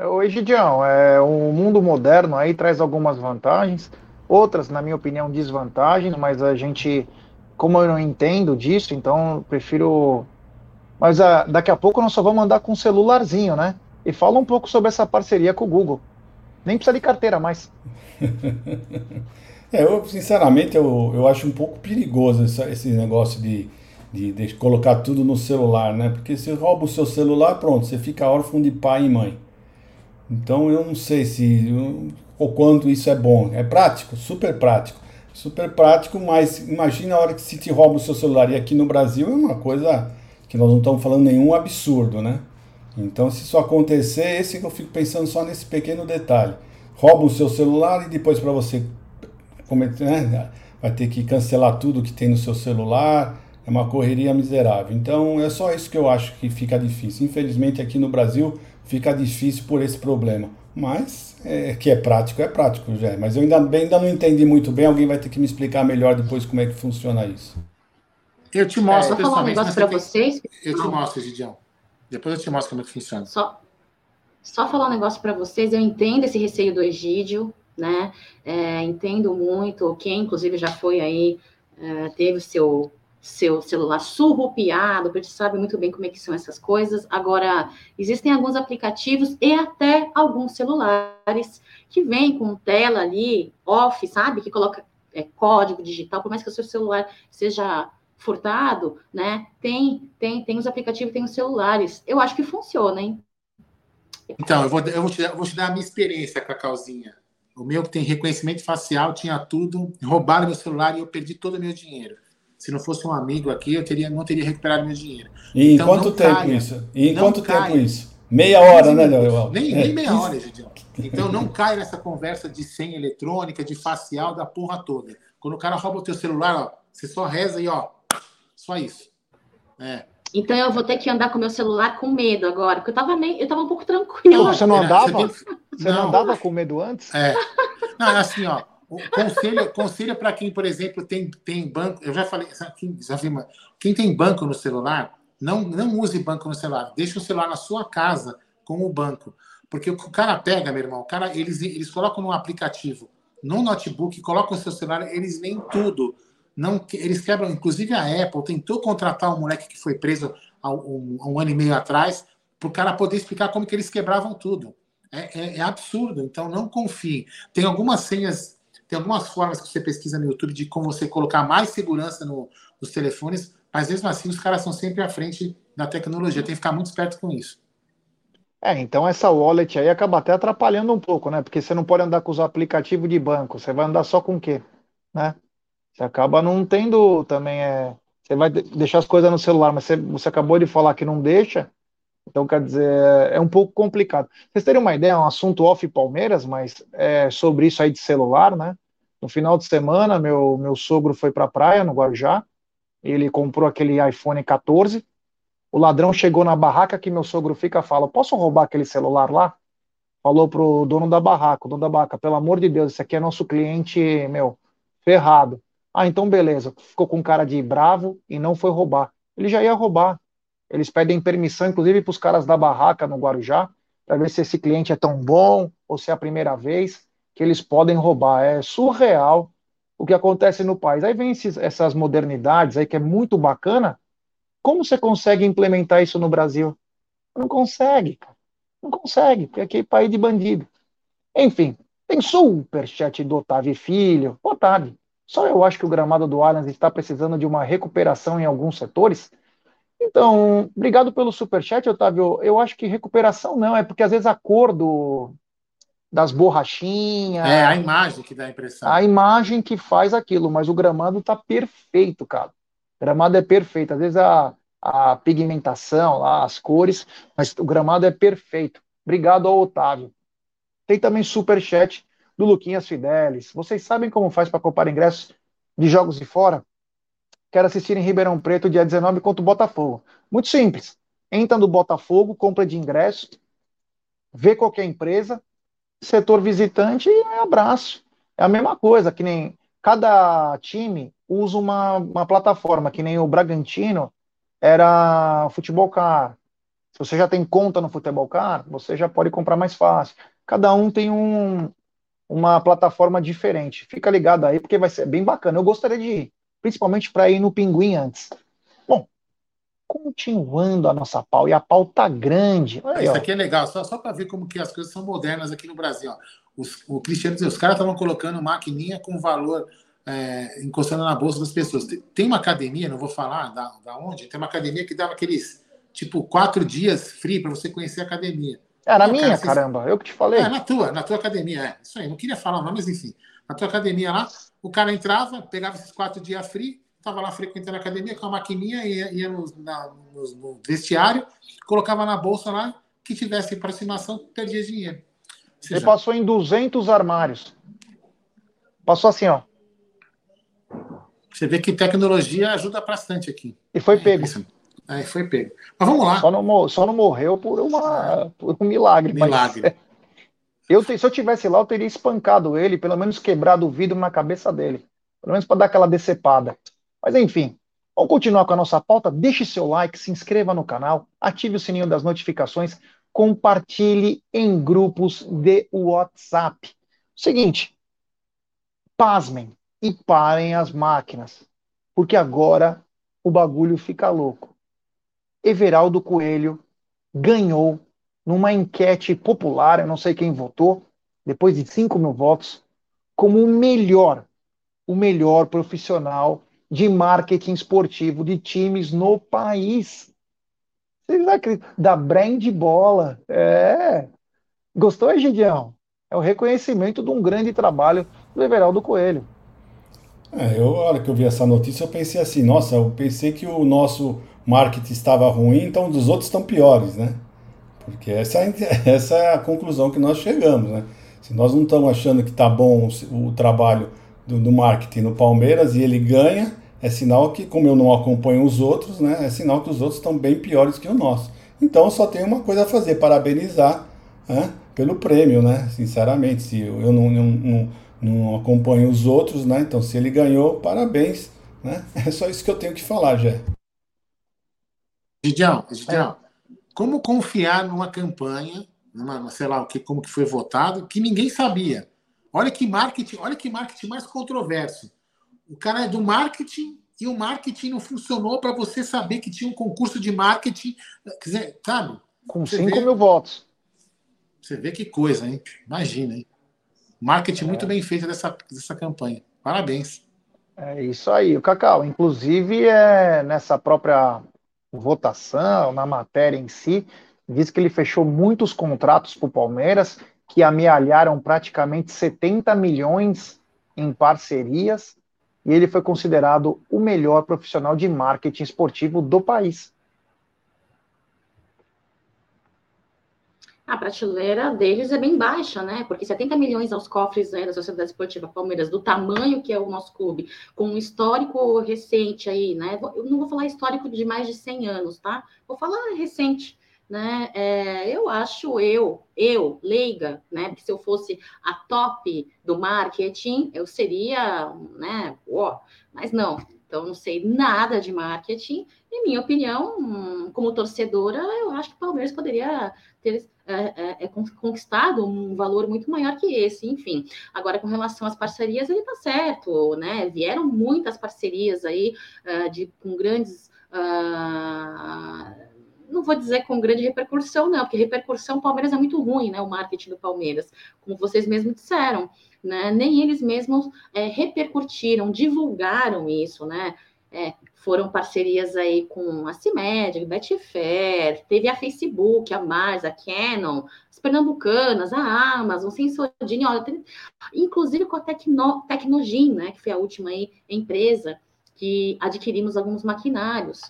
Oi, Gidião, é, o mundo moderno aí traz algumas vantagens, outras, na minha opinião, desvantagens, mas a gente, como eu não entendo disso, então prefiro. Mas a, ah, daqui a pouco nós só vamos andar com um celularzinho, né? E fala um pouco sobre essa parceria com o Google. Nem precisa de carteira mais. é, eu, sinceramente, eu, eu acho um pouco perigoso esse, esse negócio de, de, de, colocar tudo no celular, né? Porque se rouba o seu celular, pronto, você fica órfão de pai e mãe. Então eu não sei se o quanto isso é bom. É prático, super prático. Super prático, mas imagina a hora que se te rouba o seu celular. E aqui no Brasil é uma coisa que nós não estamos falando nenhum absurdo, né? Então, se isso acontecer, esse que eu fico pensando só nesse pequeno detalhe. Rouba o seu celular e depois para você né, vai ter que cancelar tudo que tem no seu celular. É uma correria miserável. Então, é só isso que eu acho que fica difícil. Infelizmente, aqui no Brasil fica difícil por esse problema. Mas é, que é prático, é prático, já. Mas eu ainda, bem, ainda não entendi muito bem. Alguém vai ter que me explicar melhor depois como é que funciona isso. Eu te mostro. É, vou falar um negócio para vocês. Eu te mostro, Gidião. Depois eu te mostro como é que funciona. Só, só falar um negócio para vocês. Eu entendo esse receio do Egídio, né? É, entendo muito. Quem, inclusive, já foi aí, é, teve seu seu celular surrupiado, porque você sabe muito bem como é que são essas coisas. Agora, existem alguns aplicativos e até alguns celulares que vêm com tela ali off, sabe? Que coloca é, código digital, por mais que o seu celular seja furtado, né? Tem, tem, tem os aplicativos, tem os celulares. Eu acho que funciona, hein? Então, eu vou, eu vou, te, eu vou te dar a minha experiência, Cacauzinha. O meu que tem reconhecimento facial, tinha tudo, roubaram meu celular e eu perdi todo o meu dinheiro. Se não fosse um amigo aqui, eu teria, não teria recuperado meu dinheiro. E então, em quanto tempo caia, isso? E em quanto caia. tempo isso? Meia hora, né, Léo? Nem, nem é. meia hora, Gidião. Então não cai nessa conversa de senha eletrônica, de facial, da porra toda. Quando o cara rouba o teu celular, ó, você só reza e ó, só isso. É. Então eu vou ter que andar com meu celular com medo agora, porque eu tava meio, eu tava um pouco tranquilo. Você não andava? Você, não. não andava com medo antes? É. Não, é assim, ó. Conselho, conselho para quem, por exemplo, tem, tem banco. Eu já falei, já vi, quem tem banco no celular, não, não use banco no celular. Deixe o celular na sua casa com o banco. Porque o cara pega, meu irmão, o cara, eles, eles colocam no aplicativo, no notebook, colocam o seu celular, eles nem tudo não, eles quebram. Inclusive a Apple tentou contratar um moleque que foi preso há um, um ano e meio atrás para o cara poder explicar como que eles quebravam tudo. É, é, é, absurdo. Então não confie. Tem algumas senhas, tem algumas formas que você pesquisa no YouTube de como você colocar mais segurança no, nos telefones, mas mesmo assim os caras estão sempre à frente da tecnologia. Tem que ficar muito esperto com isso. É, então essa wallet aí acaba até atrapalhando um pouco, né? Porque você não pode andar com os aplicativos de banco, você vai andar só com o quê? Né? Você acaba não tendo também. É, você vai deixar as coisas no celular, mas você, você acabou de falar que não deixa. Então, quer dizer, é um pouco complicado. Vocês terem uma ideia, é um assunto off Palmeiras, mas é sobre isso aí de celular, né? No final de semana, meu, meu sogro foi para a praia, no Guarujá. Ele comprou aquele iPhone 14. O ladrão chegou na barraca que meu sogro fica fala: Posso roubar aquele celular lá? Falou pro dono da barraca: o dono da barraca, pelo amor de Deus, esse aqui é nosso cliente, meu, ferrado. Ah, então beleza. Ficou com cara de bravo e não foi roubar. Ele já ia roubar. Eles pedem permissão, inclusive, para os caras da barraca no Guarujá, para ver se esse cliente é tão bom ou se é a primeira vez que eles podem roubar. É surreal o que acontece no país. Aí vem esses, essas modernidades aí que é muito bacana. Como você consegue implementar isso no Brasil? Não consegue, cara. Não consegue, porque aqui é país de bandido. Enfim, tem superchat do Otávio Filho. Tarde. Só eu acho que o gramado do Allianz está precisando de uma recuperação em alguns setores. Então, obrigado pelo superchat, Otávio. Eu acho que recuperação não, é porque às vezes a cor do, das borrachinhas. É, a imagem que dá a impressão. A imagem que faz aquilo, mas o gramado está perfeito, cara. O gramado é perfeito. Às vezes a, a pigmentação lá, as cores, mas o gramado é perfeito. Obrigado ao Otávio. Tem também superchat do Luquinhas Fidelis. Vocês sabem como faz para comprar ingressos de jogos de fora? Quero assistir em Ribeirão Preto dia 19 contra o Botafogo. Muito simples. Entra no Botafogo, compra de ingresso, vê qualquer empresa, setor visitante e abraço. É a mesma coisa, que nem cada time usa uma, uma plataforma, que nem o Bragantino era Futebol Car, Se você já tem conta no Futebol Car, você já pode comprar mais fácil. Cada um tem um, uma plataforma diferente. Fica ligado aí, porque vai ser bem bacana. Eu gostaria de ir, principalmente para ir no Pinguim antes. Continuando a nossa pau, e a pau tá grande. Aí, Isso ó. aqui é legal, só, só para ver como que as coisas são modernas aqui no Brasil. Ó. Os, o Cristiano, os caras estavam colocando maquininha com valor é, encostando na bolsa das pessoas. Tem uma academia, não vou falar da, da onde, tem uma academia que dava aqueles, tipo, quatro dias free para você conhecer a academia. É na minha, cara, caramba, eu que te falei. É, na tua, na tua academia, é. Isso aí, não queria falar o nome, mas enfim. Na tua academia lá, o cara entrava, pegava esses quatro dias free, estava lá frequentando a academia com a maquininha, ia, ia no, na, no, no, vestiário, colocava na bolsa lá, que tivesse aproximação, perdia dinheiro. Ele passou em 200 armários. Passou assim, ó. Você vê que tecnologia ajuda bastante aqui. E foi pego. É, foi pego. Mas vamos lá. Só não, só não morreu por, uma, por um milagre. Milagre. Mas, eu, se eu tivesse lá, eu teria espancado ele, pelo menos quebrado o vidro na cabeça dele. Pelo menos para dar aquela decepada. Mas enfim, vamos continuar com a nossa pauta. Deixe seu like, se inscreva no canal, ative o sininho das notificações, compartilhe em grupos de WhatsApp. Seguinte, pasmem e parem as máquinas, porque agora o bagulho fica louco. Everaldo Coelho ganhou numa enquete popular, eu não sei quem votou, depois de 5 mil votos, como o melhor, o melhor profissional de marketing esportivo de times no país. Vocês acreditam? Da brand bola. É. Gostou, Egidião? É o reconhecimento de um grande trabalho do Everaldo Coelho. É, eu, a hora que eu vi essa notícia, eu pensei assim, nossa, eu pensei que o nosso marketing estava ruim, então os outros estão piores, né? Porque essa, é essa é a conclusão que nós chegamos, né? Se nós não estamos achando que está bom o, o trabalho do, do, marketing no Palmeiras e ele ganha, é sinal que, como eu não acompanho os outros, né? É sinal que os outros estão bem piores que o nosso. Então só tem uma coisa a fazer, parabenizar né, pelo prêmio, né? Sinceramente, se eu não, não, não, não acompanho os outros, né? Então se ele ganhou, parabéns, né? É só isso que eu tenho que falar, Jé. Gidião, Gidião, é. como confiar numa campanha, numa, sei lá o que, como que foi votado, que ninguém sabia? Olha que marketing, olha que marketing mais controverso. O cara é do marketing e o marketing não funcionou para você saber que tinha um concurso de marketing, quer dizer, sabe? Com 5 mil votos. Você vê que coisa, hein? Imagina, hein? Marketing é. muito bem feito dessa, dessa campanha. Parabéns. É isso aí, o Cacau. Inclusive, é, nessa própria votação, na matéria em si, diz que ele fechou muitos contratos para o Palmeiras, que amealharam praticamente 70 milhões em parcerias, e ele foi considerado o melhor profissional de marketing esportivo do país. a prateleira deles é bem baixa, né? Porque 70 milhões aos cofres né, da Sociedade Esportiva Palmeiras, do tamanho que é o nosso clube, com um histórico recente aí, né? Eu não vou falar histórico de mais de 100 anos, tá? Vou falar recente, né? É, eu acho, eu, eu, leiga, né? Porque se eu fosse a top do marketing, eu seria, né? Ó, mas não, então, não sei nada de marketing. Em minha opinião, como torcedora, eu acho que o Palmeiras poderia ter é, é, é, conquistado um valor muito maior que esse, enfim. Agora, com relação às parcerias, ele está certo, né? Vieram muitas parcerias aí uh, de, com grandes. Uh, não vou dizer com grande repercussão, não, porque repercussão, Palmeiras é muito ruim, né? O marketing do Palmeiras, como vocês mesmos disseram né? Nem eles mesmos é, repercutiram, divulgaram isso, né? É, foram parcerias aí com a CIMED, Betfair, teve a Facebook, a Mars, a Canon, as Pernambucanas, a Amazon, Sensordine, olha, tem, inclusive com a Tecno, Tecnogin, né, que foi a última aí, empresa que adquirimos alguns maquinários.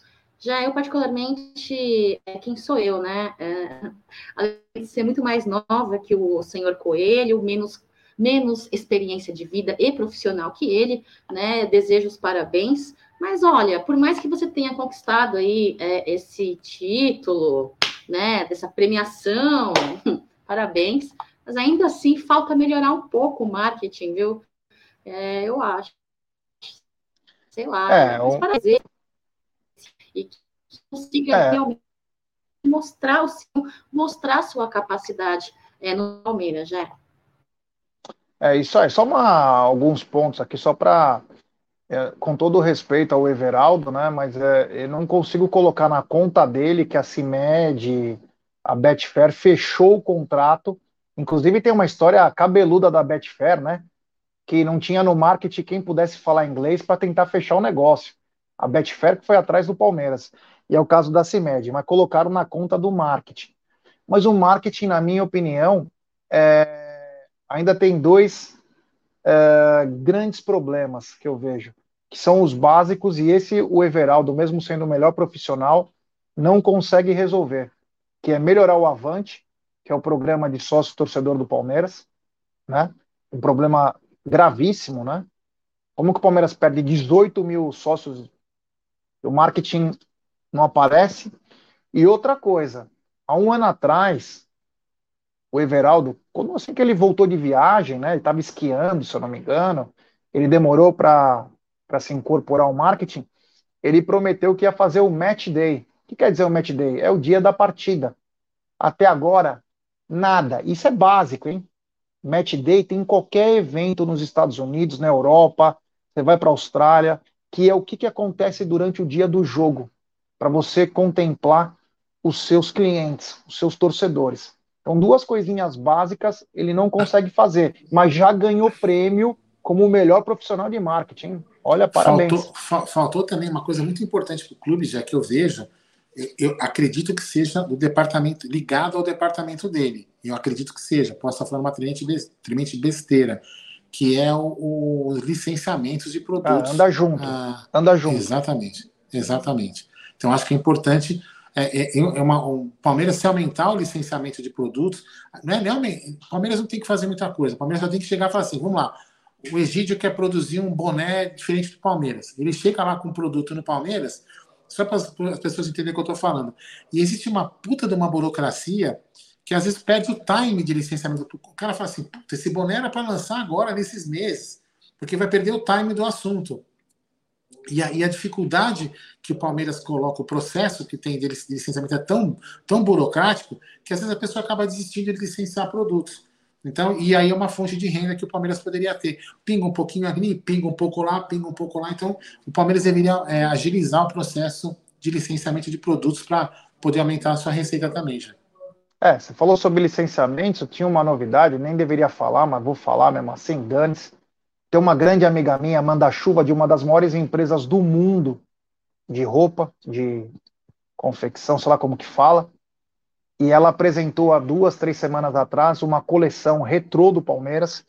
Já eu, particularmente, é, quem sou eu, né? É, além de ser muito mais nova que o senhor Coelho, menos menos experiência de vida e profissional que ele, né? Desejo os parabéns. Mas olha, por mais que você tenha conquistado aí é, esse título, né? Dessa premiação, parabéns. Mas ainda assim falta melhorar um pouco o marketing, viu? É, eu acho. Sei lá. É, um... E que consiga é. realmente mostrar o seu, mostrar sua capacidade é, no Palmeiras, já. É isso aí, só uma, alguns pontos aqui, só para, é, com todo o respeito ao Everaldo, né, mas é, eu não consigo colocar na conta dele que a CIMED, a Betfair, fechou o contrato, inclusive tem uma história cabeluda da Betfair, né, que não tinha no marketing quem pudesse falar inglês para tentar fechar o negócio. A Betfair que foi atrás do Palmeiras. E é o caso da CIMED, mas colocaram na conta do marketing. Mas o marketing, na minha opinião, é, ainda tem dois é, grandes problemas que eu vejo, que são os básicos, e esse o Everaldo, mesmo sendo o melhor profissional, não consegue resolver, que é melhorar o Avante, que é o programa de sócio torcedor do Palmeiras, né? Um problema gravíssimo, né? Como que o Palmeiras perde 18 mil sócios? O marketing não aparece. E outra coisa, há um ano atrás, o Everaldo, quando assim que ele voltou de viagem, né? Ele estava esquiando, se eu não me engano, ele demorou para se incorporar ao marketing. Ele prometeu que ia fazer o match day. O que quer dizer o match day? É o dia da partida. Até agora, nada. Isso é básico, hein? Match day tem em qualquer evento nos Estados Unidos, na Europa, você vai para a Austrália, que é o que, que acontece durante o dia do jogo, para você contemplar os seus clientes, os seus torcedores. Então, duas coisinhas básicas ele não consegue fazer, mas já ganhou prêmio como o melhor profissional de marketing. Olha, parabéns. Faltou, faltou também uma coisa muito importante para o clube, já que eu vejo, eu acredito que seja do departamento, ligado ao departamento dele. Eu acredito que seja, posso falando uma tremenda besteira, que é os licenciamentos de produtos. Ah, anda junto. Ah, anda junto. Exatamente, exatamente. Então acho que é importante é, é, é uma, o Palmeiras se aumentar o licenciamento de produtos, não é nem o Palmeiras não tem que fazer muita coisa. O Palmeiras só tem que chegar e falar assim: vamos lá, o Egídio quer produzir um boné diferente do Palmeiras. Ele chega lá com um produto no Palmeiras, só para as pessoas entenderem o que eu estou falando. E existe uma puta de uma burocracia que às vezes perde o time de licenciamento. O cara fala assim: esse boné era para lançar agora, nesses meses, porque vai perder o time do assunto. E a, e a, dificuldade que o Palmeiras coloca, o processo que tem de licenciamento é tão, tão burocrático que às vezes a pessoa acaba desistindo de licenciar produtos. Então, e aí é uma fonte de renda que o Palmeiras poderia ter. Pinga um pouquinho ali, pinga um pouco lá, pinga um pouco lá. Então, o Palmeiras deveria é, agilizar o processo de licenciamento de produtos para poder aumentar a sua receita também, já. É, você falou sobre licenciamentos, tinha uma novidade, nem deveria falar, mas vou falar mesmo assim, dane-se. Tem uma grande amiga minha, Amanda Chuva, de uma das maiores empresas do mundo de roupa, de confecção, sei lá como que fala. E ela apresentou há duas, três semanas atrás uma coleção retrô do Palmeiras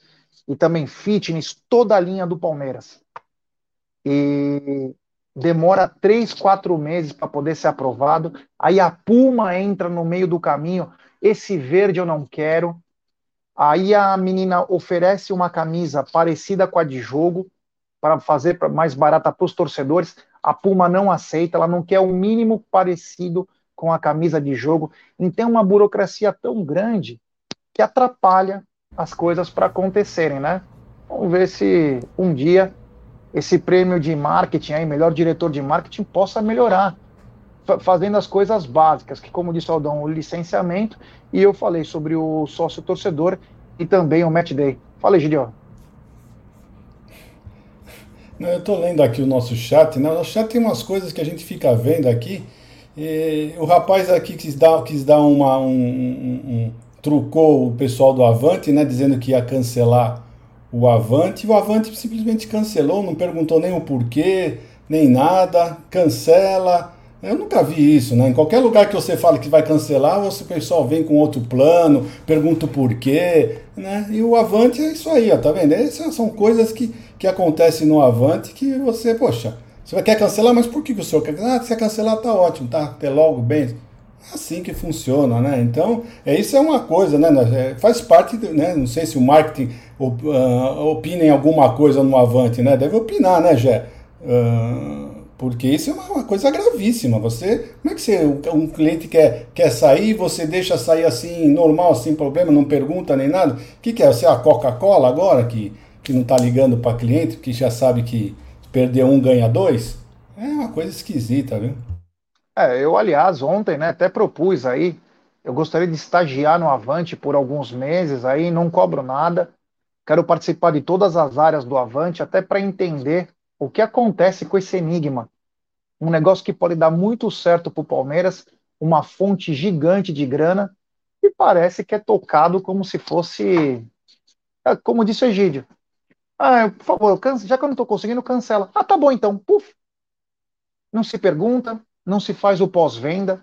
e também fitness, toda a linha do Palmeiras. E demora três, quatro meses para poder ser aprovado. Aí a Puma entra no meio do caminho. Esse verde eu não quero. Aí a menina oferece uma camisa parecida com a de jogo para fazer mais barata para os torcedores. A Puma não aceita, ela não quer o mínimo parecido com a camisa de jogo. Então, uma burocracia tão grande que atrapalha as coisas para acontecerem, né? Vamos ver se um dia esse prêmio de marketing, aí, melhor diretor de marketing, possa melhorar, fazendo as coisas básicas, que, como disse o Aldão, o licenciamento e eu falei sobre o sócio torcedor e também o match day. Fala aí, Gideon. Eu estou lendo aqui o nosso chat, né? O chat tem umas coisas que a gente fica vendo aqui. o rapaz aqui quis dar, quis dar uma. Um, um, um, trucou o pessoal do Avante, né? Dizendo que ia cancelar o Avante. E o Avante simplesmente cancelou, não perguntou nem o porquê, nem nada. Cancela. Eu nunca vi isso, né? Em qualquer lugar que você fale que vai cancelar, o pessoal vem com outro plano, pergunta o porquê, né? E o Avante é isso aí, ó, tá vendo? Essas são coisas que, que acontecem no Avante que você, poxa, você quer cancelar, mas por que, que o senhor quer? Ah, se você cancelar, tá ótimo, tá? Até logo, bem. Assim que funciona, né? Então, é, isso é uma coisa, né? É, faz parte, né? Não sei se o marketing op, uh, opina em alguma coisa no Avante, né? Deve opinar, né, Gé? Uh, porque isso é uma, uma, coisa gravíssima. Você, como é que você, um cliente quer, quer sair, você deixa sair assim, normal, sem problema, não pergunta nem nada? O que, que é? Você é a Coca-Cola agora, que, que não está ligando para cliente, que já sabe que perder um ganha dois? É uma coisa esquisita, viu? É, eu, aliás, ontem, né, até propus aí, eu gostaria de estagiar no Avante por alguns meses aí, não cobro nada. Quero participar de todas as áreas do Avante, até para entender o que acontece com esse enigma. Um negócio que pode dar muito certo para o Palmeiras, uma fonte gigante de grana, e parece que é tocado como se fosse. É, como disse o Egídio. Ah, por favor, já que eu não estou conseguindo, cancela. Ah, tá bom então. Puf. Não se pergunta, não se faz o pós-venda.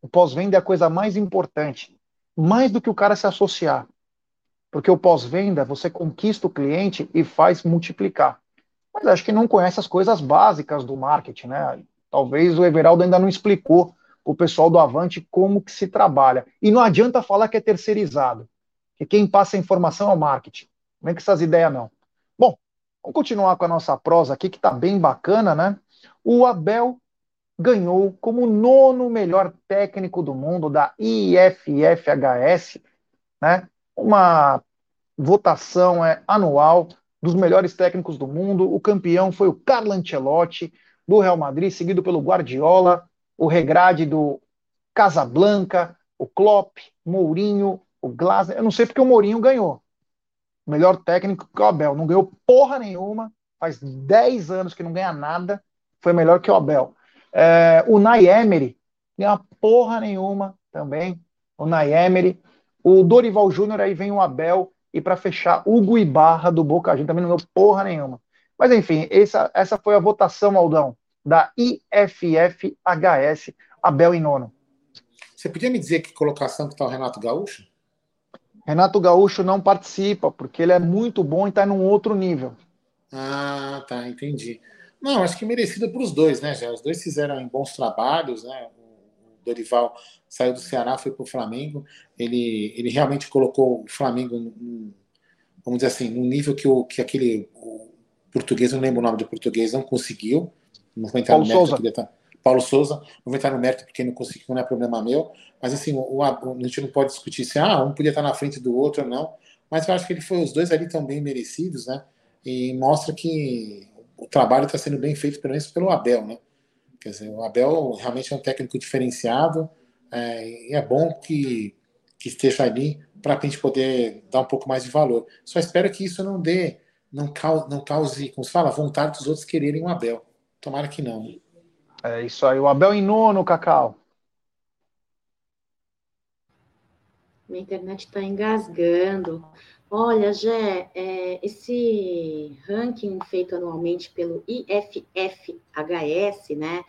O pós-venda é a coisa mais importante, mais do que o cara se associar. Porque o pós-venda, você conquista o cliente e faz multiplicar. Mas acho que não conhece as coisas básicas do marketing, né? Talvez o Everaldo ainda não explicou o pessoal do Avante como que se trabalha. E não adianta falar que é terceirizado, que quem passa a informação é o marketing. Não vem com essas ideias, não. Bom, vamos continuar com a nossa prosa aqui, que está bem bacana, né? O Abel ganhou como nono melhor técnico do mundo da IFFHS, né? Uma votação é anual dos melhores técnicos do mundo. O campeão foi o Carlo Ancelotti do Real Madrid, seguido pelo Guardiola, o Regrade do Casablanca, o Klopp, Mourinho, o Glasner. Eu não sei porque o Mourinho ganhou. O melhor técnico que o Abel. Não ganhou porra nenhuma. Faz 10 anos que não ganha nada. Foi melhor que o Abel. É, o Nay Emery, ganha porra nenhuma também. O Nay Emery. O Dorival Júnior, aí vem o Abel. E para fechar, Hugo Ibarra do Boca Juniors também não ganhou porra nenhuma. Mas enfim, essa, essa foi a votação, Aldão, da IFFHS, Abel em nono. Você podia me dizer que colocação que está o Renato Gaúcho? Renato Gaúcho não participa, porque ele é muito bom e está num outro nível. Ah, tá, entendi. Não, acho que merecido para os dois, né, já. Os dois fizeram bons trabalhos, né? O Dorival saiu do Ceará, foi para o Flamengo. Ele, ele realmente colocou o Flamengo, num, vamos dizer assim, num nível que, o, que aquele o português, não lembro o nome do português, não conseguiu. Não vou entrar Paulo no mérito Souza. Tá, Paulo Souza, não vou entrar no mérito porque não conseguiu, não é problema meu. Mas assim, o, a gente não pode discutir se ah, um podia estar na frente do outro ou não. Mas eu acho que ele foi, os dois ali estão bem merecidos, né? E mostra que o trabalho está sendo bem feito, pelo menos pelo Abel, né? Quer dizer, o Abel realmente é um técnico diferenciado é, e é bom que, que esteja ali para a gente poder dar um pouco mais de valor. Só espero que isso não dê, não cause, não cause como se fala, vontade dos outros quererem o Abel. Tomara que não. É isso aí. O Abel em nono, Cacau. Minha internet está engasgando. Olha, Gé, é, esse ranking feito anualmente pelo IFFHS, né,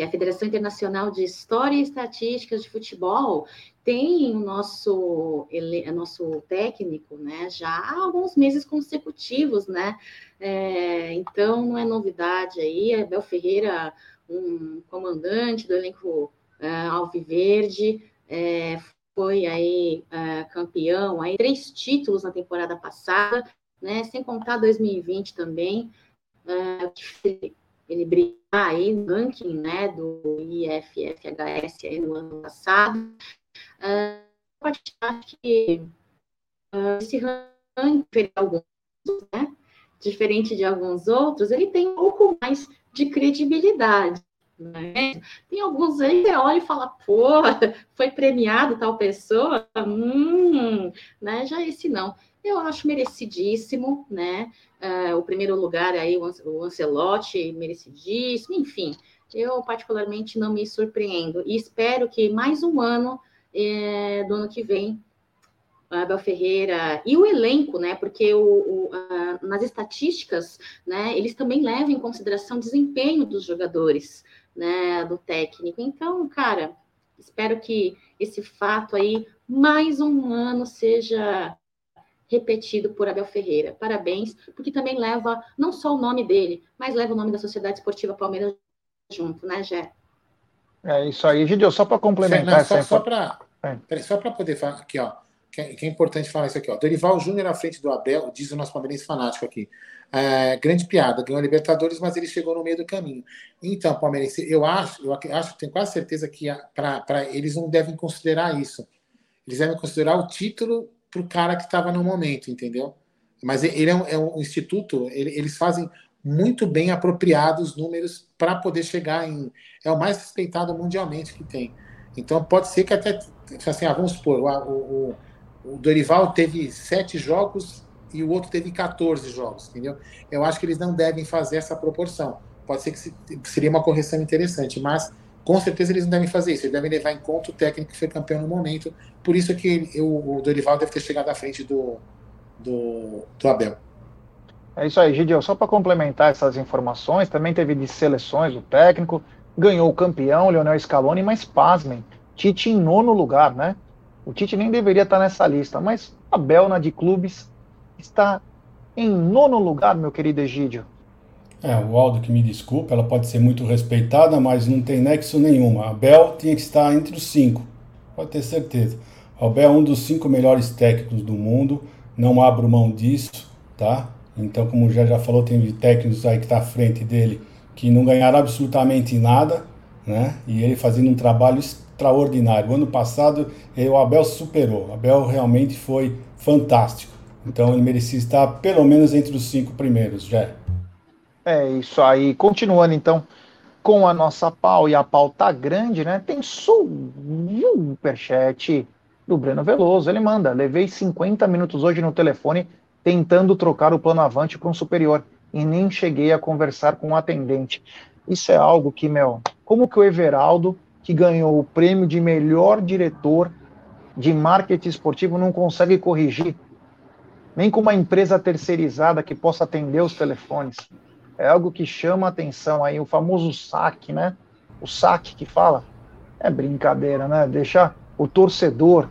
que é a Federação Internacional de História e Estatísticas de Futebol, tem o nosso, ele, nosso técnico, né, já há alguns meses consecutivos, né, é, então não é novidade aí, é Bel Ferreira, um comandante do elenco é, Alviverde, é, foi aí uh, campeão, aí três títulos na temporada passada, né? Sem contar 2020 também, uh, ele brigar aí no ranking, né? Do IFFHS aí no ano passado. Uh, acho que uh, esse ranking, alguns, né? Diferente de alguns outros, ele tem um pouco mais de credibilidade. Né? Tem alguns aí que olha e fala, pô, foi premiado tal pessoa, hum, né? Já esse não. Eu acho merecidíssimo, né? Uh, o primeiro lugar aí, o Ancelotti, merecidíssimo, enfim. Eu, particularmente, não me surpreendo. E espero que mais um ano é, do ano que vem, Abel Ferreira e o elenco, né? Porque o, o nas estatísticas, né, eles também levam em consideração o desempenho dos jogadores né, do técnico. Então, cara, espero que esse fato aí, mais um ano, seja repetido por Abel Ferreira. Parabéns, porque também leva não só o nome dele, mas leva o nome da Sociedade Esportiva Palmeiras junto, né, Gé? É isso aí, Gidio, só para complementar. Não, só, só para é. só para poder falar aqui, ó, que é, que é, importante falar isso aqui, ó. Dorival Júnior à frente do Abel, diz o nosso palmeirense fanático aqui. É, grande piada, ganhou a Libertadores, mas ele chegou no meio do caminho. Então, Palmeirense, eu acho, eu acho, tenho quase certeza que para eles não devem considerar isso. Eles devem considerar o título para o cara que estava no momento, entendeu? Mas ele é um, é um instituto, ele, eles fazem muito bem apropriados números para poder chegar em. É o mais respeitado mundialmente que tem. Então pode ser que até. Assim, ah, vamos supor, o, o, o Dorival teve sete jogos e o outro teve 14 jogos, entendeu? Eu acho que eles não devem fazer essa proporção. Pode ser que seria uma correção interessante, mas com certeza eles não devem fazer isso. Eles devem levar em conta o técnico que foi campeão no momento. Por isso que ele, o, Dorival deve ter chegado à frente do, do, do Abel. É isso aí, Gideon. Só para complementar essas informações, também teve de seleções o técnico, ganhou o campeão, Leonel Scaloni, mas pasmem, Tite em nono lugar, né? O Tite nem deveria estar nessa lista, mas Abel na de clubes está em nono lugar, meu querido Egídio. É, o Aldo que me desculpa, ela pode ser muito respeitada, mas não tem nexo nenhuma. A Bel tinha que estar entre os cinco, pode ter certeza. O Abel é um dos cinco melhores técnicos do mundo, não abro mão disso, tá? Então, como já já falou, tem técnicos aí que está à frente dele que não ganharam absolutamente nada, né? E ele fazendo um trabalho extraordinário. O ano passado, o Abel superou. O Abel realmente foi fantástico. Então, ele merecia estar pelo menos entre os cinco primeiros, já. É isso aí. Continuando então com a nossa pau, e a pau tá grande, né? Tem superchat do Breno Veloso. Ele manda: levei 50 minutos hoje no telefone tentando trocar o plano avante para um superior e nem cheguei a conversar com o um atendente. Isso é algo que, meu, como que o Everaldo, que ganhou o prêmio de melhor diretor de marketing esportivo, não consegue corrigir? Nem com uma empresa terceirizada que possa atender os telefones é algo que chama atenção aí, o famoso saque, né? O saque que fala. É brincadeira, né? Deixar o torcedor.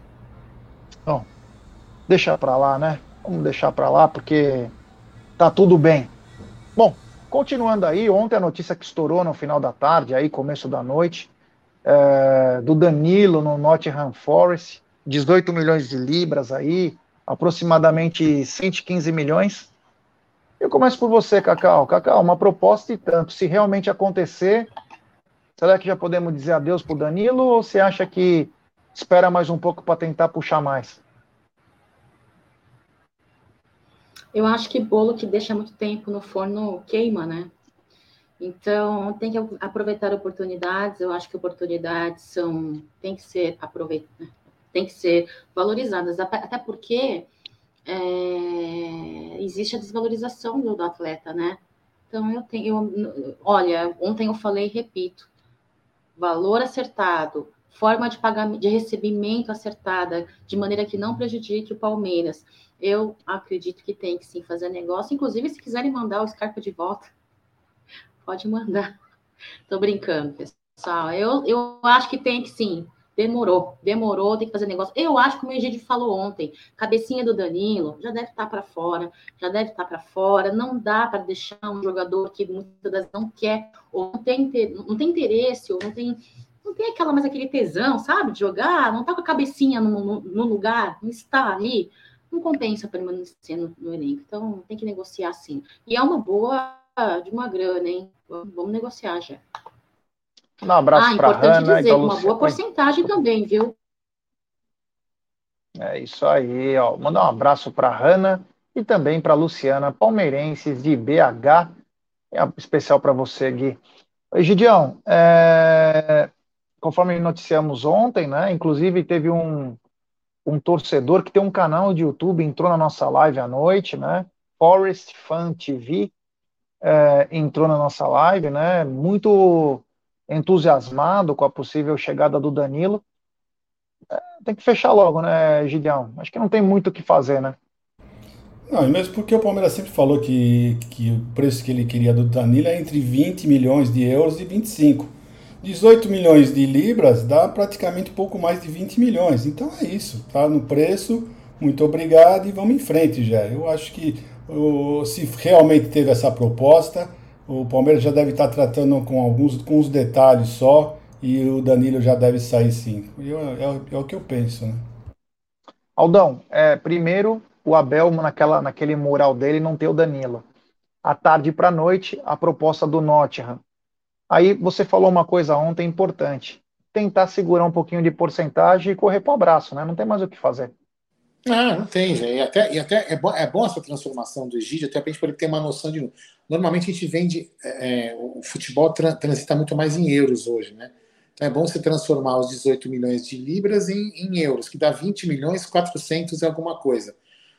Bom, deixa para lá, né? Vamos deixar para lá porque tá tudo bem. Bom, continuando aí, ontem a notícia que estourou no final da tarde, aí começo da noite, é, do Danilo no Nottingham Forest, 18 milhões de libras aí, aproximadamente 115 milhões. Eu começo por você, Cacau. Cacau, uma proposta e tanto. Se realmente acontecer, será que já podemos dizer adeus para o Danilo ou você acha que espera mais um pouco para tentar puxar mais? Eu acho que bolo que deixa muito tempo no forno queima, né? Então, tem que aproveitar oportunidades. Eu acho que oportunidades são tem que ser aproveitadas, tem que ser valorizadas, até porque é, existe a desvalorização do, do, atleta, né? Então eu tenho, eu, olha, ontem eu falei e repito, valor acertado, forma de pagamento, de recebimento acertada, de maneira que não prejudique o Palmeiras. Eu acredito que tem que sim fazer negócio. Inclusive, se quiserem mandar o Scarpa de volta, pode mandar. Tô brincando, pessoal. Eu, eu acho que tem que sim Demorou, demorou, tem que fazer negócio. Eu acho que o Egídio falou ontem, cabecinha do Danilo já deve estar para fora, já deve estar para fora. Não dá para deixar um jogador que muitas vezes não quer, ou não tem, não tem interesse, ou não tem, não tem aquela mais aquele tesão, sabe, de jogar, não tá com a cabecinha no, no, no lugar, não está ali, não compensa permanecer no, no elenco. Então tem que negociar sim. E é uma boa de uma grana, hein? Vamos negociar já. Um abraço ah, para a Hanna. Dizer, uma boa porcentagem também, viu? É isso aí, ó. Mandar um abraço para a Hanna e também para Luciana, palmeirenses de BH. É especial para você, Gui. Oi, Gidião, é... conforme noticiamos ontem, né? Inclusive teve um, um torcedor que tem um canal de YouTube, entrou na nossa live à noite, né? Forest Fan TV, é, entrou na nossa live, né? Muito entusiasmado com a possível chegada do Danilo. É, tem que fechar logo, né, Gideão? Acho que não tem muito o que fazer, né? Não, e mesmo porque o Palmeiras sempre falou que, que o preço que ele queria do Danilo é entre 20 milhões de euros e 25. 18 milhões de libras dá praticamente pouco mais de 20 milhões. Então é isso, tá no preço. Muito obrigado e vamos em frente já. Eu acho que se realmente teve essa proposta, o Palmeiras já deve estar tratando com alguns com os detalhes só e o Danilo já deve sair sim. Eu, é, é, o que eu penso, né? Aldão, é, primeiro o Abel naquela, naquele mural dele não tem o Danilo. À tarde para a noite, a proposta do Nottingham. Aí você falou uma coisa ontem importante. Tentar segurar um pouquinho de porcentagem e correr para o abraço, né? Não tem mais o que fazer. Ah, não tem, já. E até, e até é, bom, é bom essa transformação do Egídio, até para a gente poder ter uma noção de. Normalmente a gente vende. É, é o futebol transita muito mais em euros hoje, né? Então é bom você transformar os 18 milhões de libras em, em euros, que dá 20 milhões 400 e alguma coisa.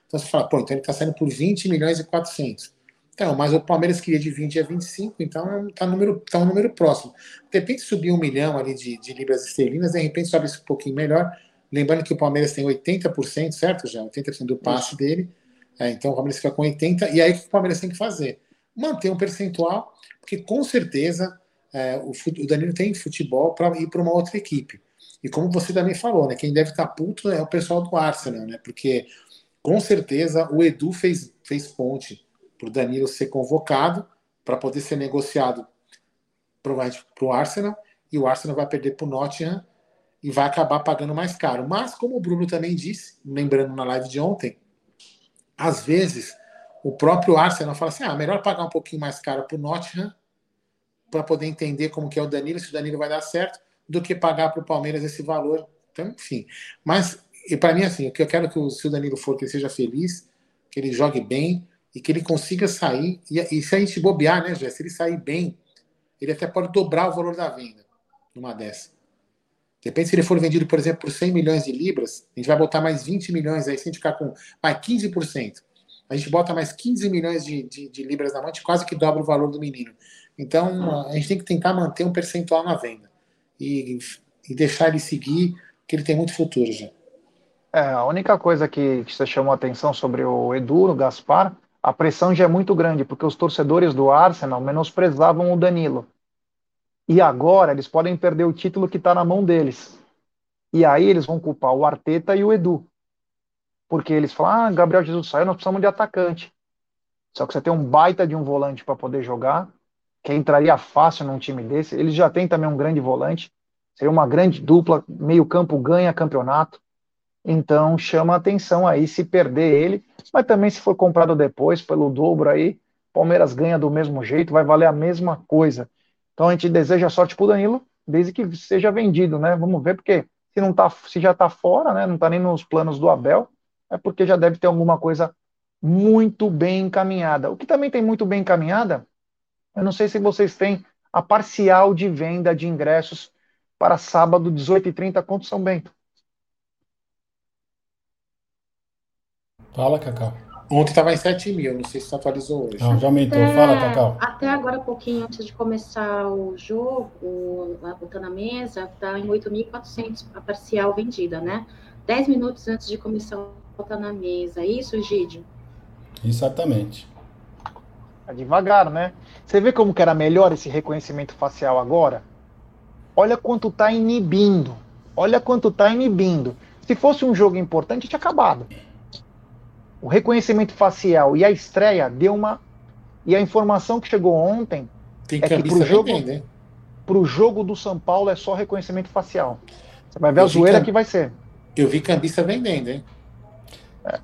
Então você fala, pô, então ele está saindo por 20 milhões e 400. Então, mas o Palmeiras queria de 20 a 25, então está um número, tá um número próximo. De repente subir um milhão ali de, de libras esterlinas, de repente sobe isso um pouquinho melhor. Lembrando que o Palmeiras tem 80%, certo, já? 80% do passe dele. É, então o Palmeiras fica com 80%. E aí o que o Palmeiras tem que fazer? Manter um percentual, porque com certeza é, o, o, Danilo tem futebol para ir para uma outra equipe. E como você também falou, né? Quem deve estar tá puto é o pessoal do Arsenal, né? Porque com certeza o Edu fez, fez ponte para o Danilo ser convocado para poder ser negociado para o Arsenal e o Arsenal vai perder para o Nottingham e vai acabar pagando mais caro. Mas, como o Bruno também disse, lembrando na live de ontem, às vezes o próprio Arsenal fala assim: ah, melhor pagar um pouquinho mais caro para o Nottingham para poder entender como que é o Danilo, se o Danilo vai dar certo, do que pagar para o Palmeiras esse valor. Então, enfim. Mas, e para mim, assim, o que eu quero que o, se o Danilo for, que ele seja feliz, que ele jogue bem e que ele consiga sair. E, e se a gente bobear, né, Jé? Se ele sair bem, ele até pode dobrar o valor da venda numa dessa. De repente, se ele for vendido, por exemplo, por 100 milhões de libras, a gente vai botar mais 20 milhões aí, se a gente ficar com mais 15%. A gente bota mais 15 milhões de, de, de libras na mão, a gente quase que dobra o valor do menino. Então, a gente tem que tentar manter um percentual na venda e, e deixar ele seguir, que ele tem muito futuro já. É, a única coisa que, que você chamou a atenção sobre o Edu, o Gaspar, a pressão já é muito grande, porque os torcedores do Arsenal menosprezavam o Danilo. E agora eles podem perder o título que está na mão deles. E aí eles vão culpar o Arteta e o Edu. Porque eles falam: ah, Gabriel Jesus saiu, nós precisamos de atacante. Só que você tem um baita de um volante para poder jogar, que entraria fácil num time desse. Eles já têm também um grande volante. Seria uma grande dupla, meio-campo ganha campeonato. Então chama atenção aí se perder ele, mas também se for comprado depois pelo dobro aí, Palmeiras ganha do mesmo jeito, vai valer a mesma coisa. Então a gente deseja sorte para o Danilo, desde que seja vendido, né? Vamos ver, porque se não tá, se já está fora, né? Não está nem nos planos do Abel, é porque já deve ter alguma coisa muito bem encaminhada. O que também tem muito bem encaminhada, eu não sei se vocês têm a parcial de venda de ingressos para sábado, 18h30, contra São Bento. Fala, Cacau. Ontem estava em 7 mil, não sei se atualizou hoje. Não, já aumentou. Até, Fala, Cacau. Até agora, pouquinho antes de começar o jogo, lá botando a mesa, está em 8.400 a parcial vendida, né? 10 minutos antes de começar a botar na mesa. Isso, Egídio? Exatamente. Tá devagar, né? Você vê como que era melhor esse reconhecimento facial agora? Olha quanto tá inibindo. Olha quanto tá inibindo. Se fosse um jogo importante, tinha acabado o reconhecimento facial e a estreia deu uma. E a informação que chegou ontem Tem é que pro jogo, pro jogo do São Paulo é só reconhecimento facial. Você vai ver eu a zoeira que... que vai ser. Eu vi cambista vendendo, hein? É.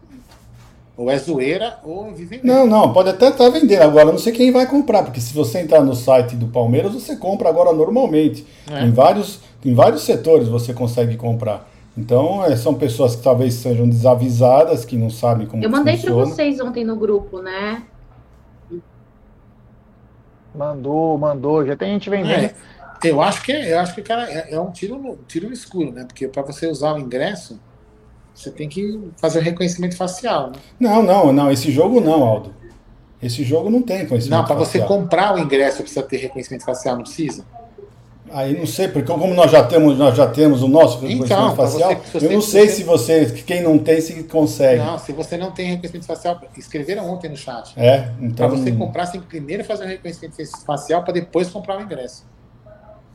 Ou é zoeira ou vive Não, não, pode até estar tá vendendo. Agora, não sei quem vai comprar, porque se você entrar no site do Palmeiras, você compra agora normalmente. É. Em, vários, em vários setores você consegue comprar. Então, é, são pessoas que talvez sejam desavisadas, que não sabem como Eu mandei para vocês ontem no grupo, né? Mandou, mandou. Já tem gente vendendo. É, eu acho que, é, eu acho que cara, é, é um tiro no, tiro no escuro, né? Porque para você usar o ingresso, você tem que fazer o reconhecimento facial, né? Não, não, não. Esse jogo não, Aldo. Esse jogo não tem conhecimento Não, para você comprar o ingresso precisa ter reconhecimento facial, não precisa? Aí não sei, porque como nós já temos, nós já temos o nosso reconhecimento então, facial, você, você, eu não sei se você, quem não tem, se consegue. Não, se você não tem reconhecimento facial, escreveram ontem no chat. É, então. Para você comprar, você tem que primeiro fazer o reconhecimento facial para depois comprar o ingresso.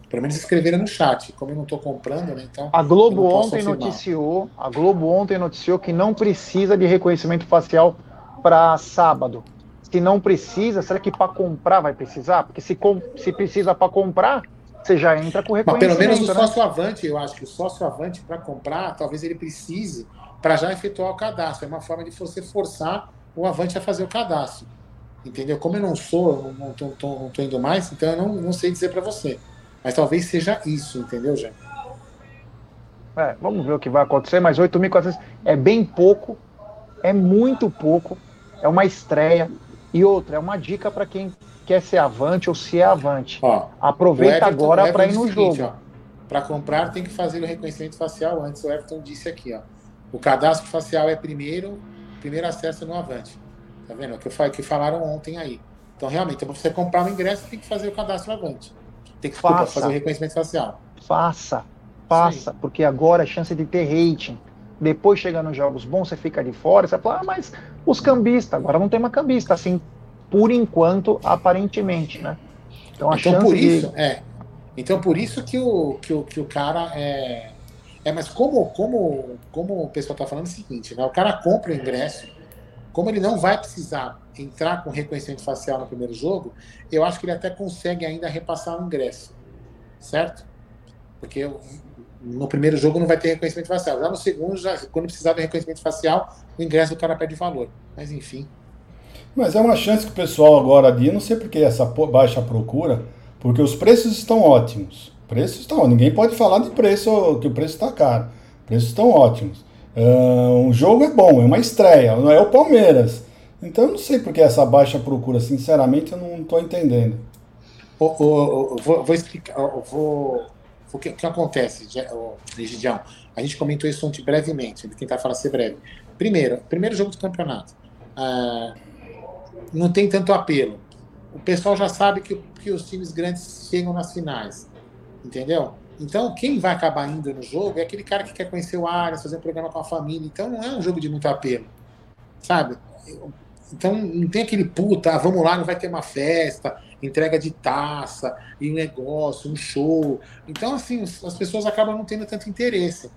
Pelo menos escreveram no chat. Como eu não estou comprando, né? Então. A Globo ontem afirmar. noticiou, a Globo ontem noticiou que não precisa de reconhecimento facial para sábado. Se não precisa, será que para comprar vai precisar? Porque se, com, se precisa para comprar, você já entra com reconhecimento. Mas pelo menos o né? sócio avante, eu acho que o sócio avante para comprar, talvez ele precise para já efetuar o cadastro. É uma forma de você forçar o avante a fazer o cadastro. Entendeu? Como eu não sou, não estou indo mais, então eu não, não sei dizer para você. Mas talvez seja isso, entendeu, Jean? É, vamos ver o que vai acontecer, mas 8.400 é bem pouco, é muito pouco, é uma estreia. E outra, é uma dica para quem quer ser avante ou se é avante. Ó, Aproveita Everton, agora para ir no seguinte, jogo. Para comprar tem que fazer o reconhecimento facial antes. O Everton disse aqui, ó. O cadastro facial é primeiro, primeiro acesso no avante. Tá vendo? É o que, eu, que falaram ontem aí. Então, realmente, para você comprar o ingresso, tem que fazer o cadastro avante. Tem que desculpa, fazer o reconhecimento facial. Faça, faça, porque agora a chance de ter rating. Depois chegar nos jogos bons, você fica de fora, você fala, ah, mas os cambistas, agora não tem uma cambista, assim, por enquanto, aparentemente, né? Então, a então por isso, de... é. Então por isso que o, que o, que o cara é. É, mas como, como, como o pessoal está falando é o seguinte, né? O cara compra o ingresso, como ele não vai precisar entrar com reconhecimento facial no primeiro jogo, eu acho que ele até consegue ainda repassar o ingresso, certo? Porque no primeiro jogo não vai ter reconhecimento facial. Já no segundo, já, quando precisar de reconhecimento facial, o ingresso do cara perde valor. Mas enfim. Mas é uma chance que o pessoal agora dia, não sei porque essa baixa procura, porque os preços estão ótimos. Preços estão, ninguém pode falar de preço que o preço está caro. Preços estão ótimos. Uh, um jogo é bom, é uma estreia, não é o Palmeiras. Então eu não sei porque essa baixa procura, sinceramente eu não estou entendendo. Vou, vou, explicar, vou, o que, que acontece, Gidião? A gente comentou isso ontem brevemente, tentar falar ser breve. Primeiro, primeiro jogo do campeonato. Uh, não tem tanto apelo. O pessoal já sabe que, que os times grandes chegam nas finais, entendeu? Então, quem vai acabar indo no jogo é aquele cara que quer conhecer o Arias, fazer um programa com a família. Então, não é um jogo de muito apelo, sabe? Então, não tem aquele puta, ah, vamos lá, não vai ter uma festa, entrega de taça, e um negócio, um show. Então, assim, as pessoas acabam não tendo tanto interesse,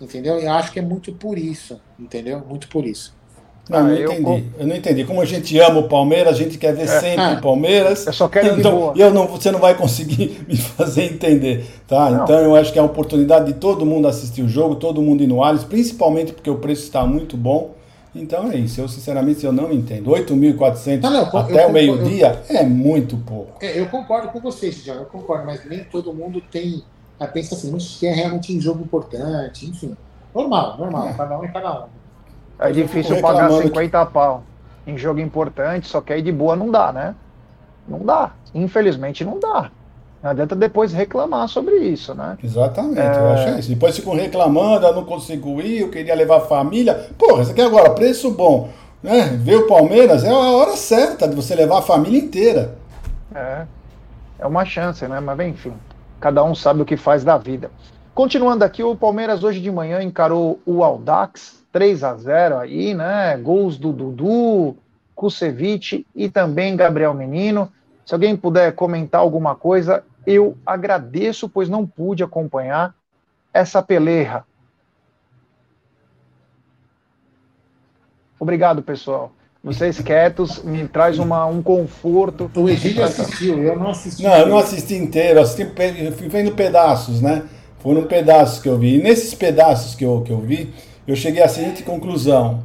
entendeu? Eu acho que é muito por isso, entendeu? Muito por isso. Não, ah, não eu, entendi. Eu não entendi. Como a gente ama o Palmeiras, a gente quer ver é, sempre é, o Palmeiras. Eu só quero então, eu não, Você não vai conseguir me fazer entender, tá? Não. Então eu acho que é a oportunidade de todo mundo assistir o jogo, todo mundo ir no Allianz, principalmente porque o preço está muito bom. Então é isso. Eu sinceramente eu não entendo. 8.400 até o meio-dia é muito pouco. É, eu concordo com vocês, John. Eu concordo, mas nem todo mundo tem. Pensa assim, que é realmente um jogo importante, enfim. Normal, normal. É. Cada um é cada um. É difícil pagar 50 que... pau em jogo importante, só que aí de boa não dá, né? Não dá. Infelizmente não dá. Não adianta depois reclamar sobre isso, né? Exatamente, é... eu acho isso. Depois ficam reclamando, eu não consigo ir, eu queria levar a família. Porra, isso aqui agora, preço bom. Né? Ver o Palmeiras é a hora certa de você levar a família inteira. É. É uma chance, né? Mas enfim, cada um sabe o que faz da vida. Continuando aqui, o Palmeiras hoje de manhã encarou o Aldax, 3 a 0 aí, né? Gols do Dudu, Kusevich e também Gabriel Menino. Se alguém puder comentar alguma coisa, eu agradeço, pois não pude acompanhar essa peleja. Obrigado, pessoal. Vocês quietos me traz uma, um conforto. O Egídio assistiu, eu não assisti. Não, eu não assisti inteiro, assisti, fui vendo pedaços, né? Foram pedaços que eu vi. E nesses pedaços que eu, que eu vi, eu cheguei à seguinte conclusão.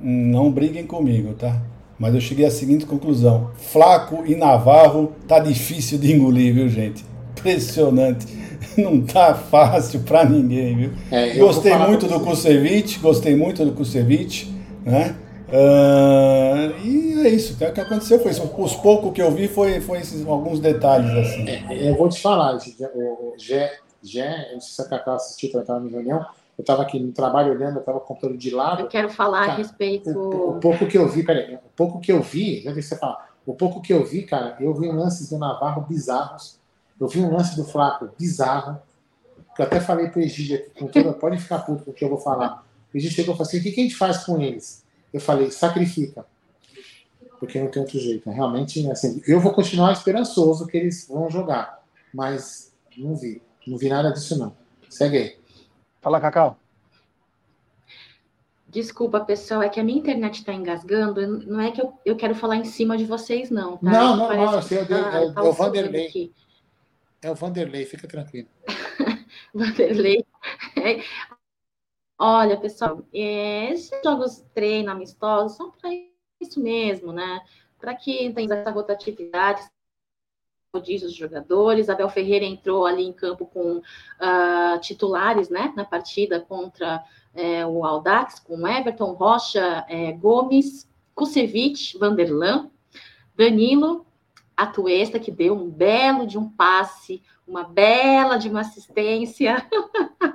Não briguem comigo, tá? Mas eu cheguei à seguinte conclusão: Flaco e Navarro tá difícil de engolir, viu, gente? Impressionante. Não tá fácil para ninguém, viu? É, gostei muito do Kusevich, gostei muito do Kusevich, né? Uh, e é isso, o que aconteceu foi isso. Os poucos que eu vi foi, foi esses, alguns detalhes assim. É, eu vou te falar, o Gé, Gé, não sei se a Cacá assistiu, estava na reunião, eu estava aqui no trabalho olhando, eu estava comprando de lado. Eu quero falar cara, a respeito. O, o, pouco que eu vi, peraí, o pouco que eu vi, já vi você falar, o pouco que eu vi, cara, eu vi um lances do Navarro bizarros. Eu vi um lance do Flaco bizarro. Que eu até falei pro Egídio aqui, com pode ficar puto com o que eu vou falar. O Egídio chegou e falou assim: o que, que a gente faz com eles? Eu falei: sacrifica. Porque não tem outro jeito. Realmente, assim, eu vou continuar esperançoso que eles vão jogar. Mas não vi. Não vi nada disso, não. Segue aí. Fala, Cacau. Desculpa, pessoal, é que a minha internet está engasgando. Não é que eu, eu quero falar em cima de vocês, não. Tá? Não, não, não. Tá, é, tá é, o Vanderlei. Aqui. É o Vanderlei, fica tranquilo. Vanderlei. Olha, pessoal, é, esses jogos treino amistosos são para isso mesmo, né? Para que tenha essa rotatividade, rodízio dos jogadores. Abel Ferreira entrou ali em campo com uh, titulares, né, na partida contra é, o Aldax, com Everton, Rocha, é, Gomes, Kusevich, Vanderlan, Danilo, Atuesta, que deu um belo de um passe, uma bela de uma assistência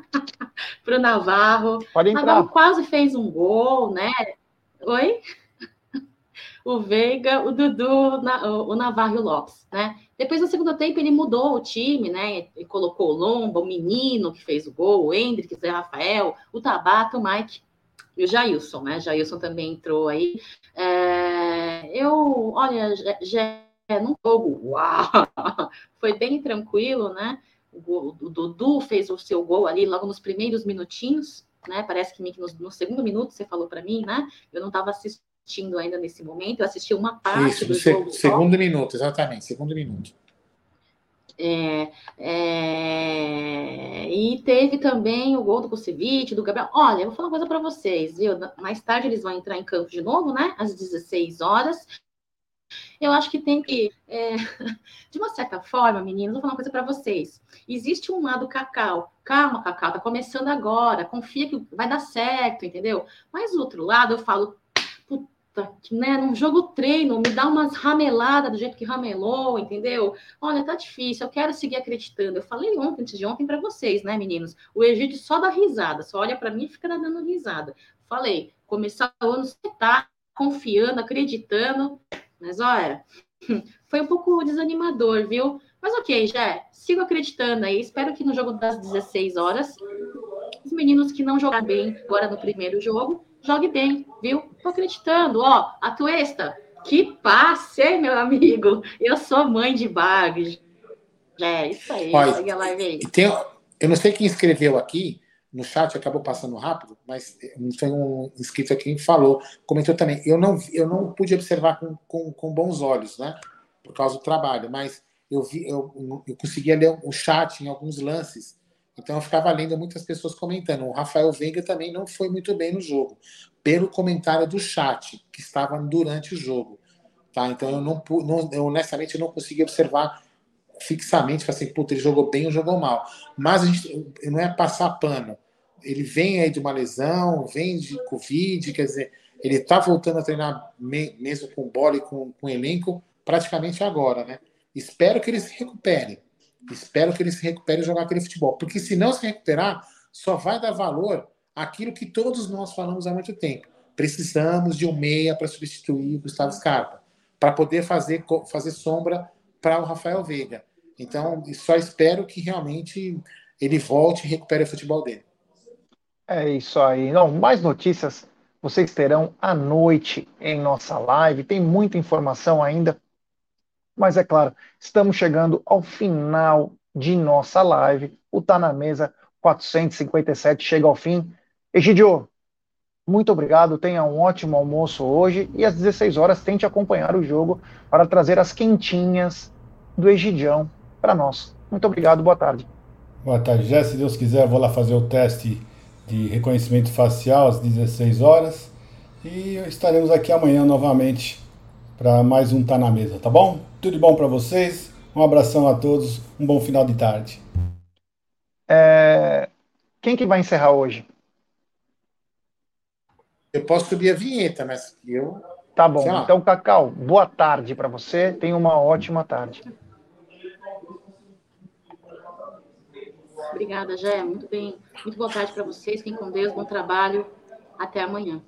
para o Navarro. Pode entrar. Navarro quase fez um gol, né? Oi? o Veiga, o Dudu, o Navarro e o Lopes, né? Depois, no segundo tempo, ele mudou o time, né? Ele colocou o Lomba, o menino que fez o gol, o Hendrick, o Rafael, o Tabata, o Mike e o Jailson, né? Jailson também entrou aí. É, eu, olha, já num jogo, uau! Foi bem tranquilo, né? O, o, Dudu fez o seu gol ali logo nos primeiros minutinhos, né? Parece que no, no segundo minuto você falou para mim, né? Eu não estava assistindo assistindo ainda nesse momento, eu assisti uma parte Isso, do se, jogo. Segundo só. minuto, exatamente, segundo minuto. É, é, e teve também o gol do Kusevich, do Gabriel. Olha, eu vou falar uma coisa para vocês, viu? Mais tarde eles vão entrar em campo de novo, né? Às 16 horas. Eu acho que tem que, é, de uma certa forma, meninos, vou falar uma coisa para vocês. Existe um lado cacau. Calma, cacau, tá começando agora. Confia que vai dar certo, entendeu? Mas o outro lado, eu falo, né, num jogo treino, me dá umas rameladas do jeito que ramelou, entendeu? Olha, tá difícil, eu quero seguir acreditando. Eu falei ontem, antes de ontem, para vocês, né, meninos? O Egídio só dá risada, só olha para mim e fica dando risada. Falei, começar o ano você tá confiando, acreditando, mas olha, foi um pouco desanimador, viu? Mas ok, já sigo acreditando aí. Espero que no jogo das 16 horas, os meninos que não jogaram bem agora no primeiro jogo jogue bem, viu? Tô acreditando, ó, a Tuesta, que passe, meu amigo. Eu sou mãe de bugs. É, isso aí, Olha, segue a live aí. Tem, eu não sei quem escreveu aqui, no chat acabou passando rápido, mas foi um inscrito aqui que falou, comentou também. Eu não, eu não pude observar com, com, com bons olhos, né? Por causa do trabalho, mas eu vi, eu, eu conseguia ler o chat em alguns lances então eu ficava lendo muitas pessoas comentando. O Rafael Veiga também não foi muito bem no jogo, pelo comentário do chat que estava durante o jogo. Tá? Então eu não, não eu, honestamente não consegui observar fixamente, assim, puta, ele jogou bem ou jogou mal. Mas a gente não é passar pano. Ele vem aí de uma lesão, vem de Covid, quer dizer, ele está voltando a treinar mesmo com bola e com, com elenco praticamente agora, né? Espero que ele se recupere Espero que ele se recupere e jogar aquele futebol. Porque se não se recuperar, só vai dar valor àquilo que todos nós falamos há muito tempo. Precisamos de um meia para substituir o Gustavo Scarpa, para poder fazer, fazer sombra para o Rafael Veiga. Então, só espero que realmente ele volte e recupere o futebol dele. É isso aí. Não, mais notícias vocês terão à noite em nossa live. Tem muita informação ainda mas é claro, estamos chegando ao final de nossa live. O Tá na Mesa 457 chega ao fim. Egidio, muito obrigado. Tenha um ótimo almoço hoje e às 16 horas tente acompanhar o jogo para trazer as quentinhas do Egidião para nós. Muito obrigado, boa tarde. Boa tarde, Jé. Se Deus quiser, vou lá fazer o teste de reconhecimento facial às 16 horas e estaremos aqui amanhã novamente para mais um Tá na Mesa, tá bom? Tudo bom para vocês. Um abração a todos. Um bom final de tarde. É... Quem que vai encerrar hoje? Eu posso subir a vinheta, mas eu. Tá bom. Então, Cacau, boa tarde para você. Tenha uma ótima tarde. Obrigada, Jé. Muito bem. Muito boa tarde para vocês. Fiquem com Deus. Bom trabalho. Até amanhã.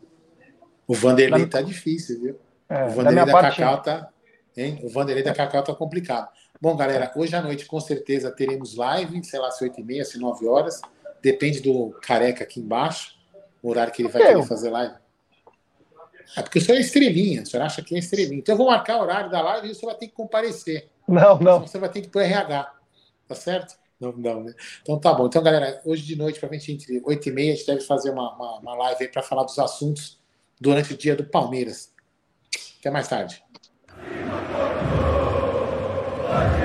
O Vanderlei tá difícil, viu? É, o Vanderlei da, da Cacau tá. Hein? O Vanderlei da Cacau tá complicado. Bom, galera, hoje à noite com certeza teremos live, sei lá, se 8 e meia, se 9 horas. Depende do careca aqui embaixo, o horário que ele vai querer fazer live. É porque o senhor é estrelinha, o senhor acha que é estrelinha. Então eu vou marcar o horário da live e o senhor vai ter que comparecer. Não, não. Você vai ter que ir pro RH. Tá certo? Não, não, né? Então tá bom. Então, galera, hoje de noite, para a gente, entre 8 e meia, a gente deve fazer uma, uma, uma live aí para falar dos assuntos durante o dia do Palmeiras. Até mais tarde. Viva Porto!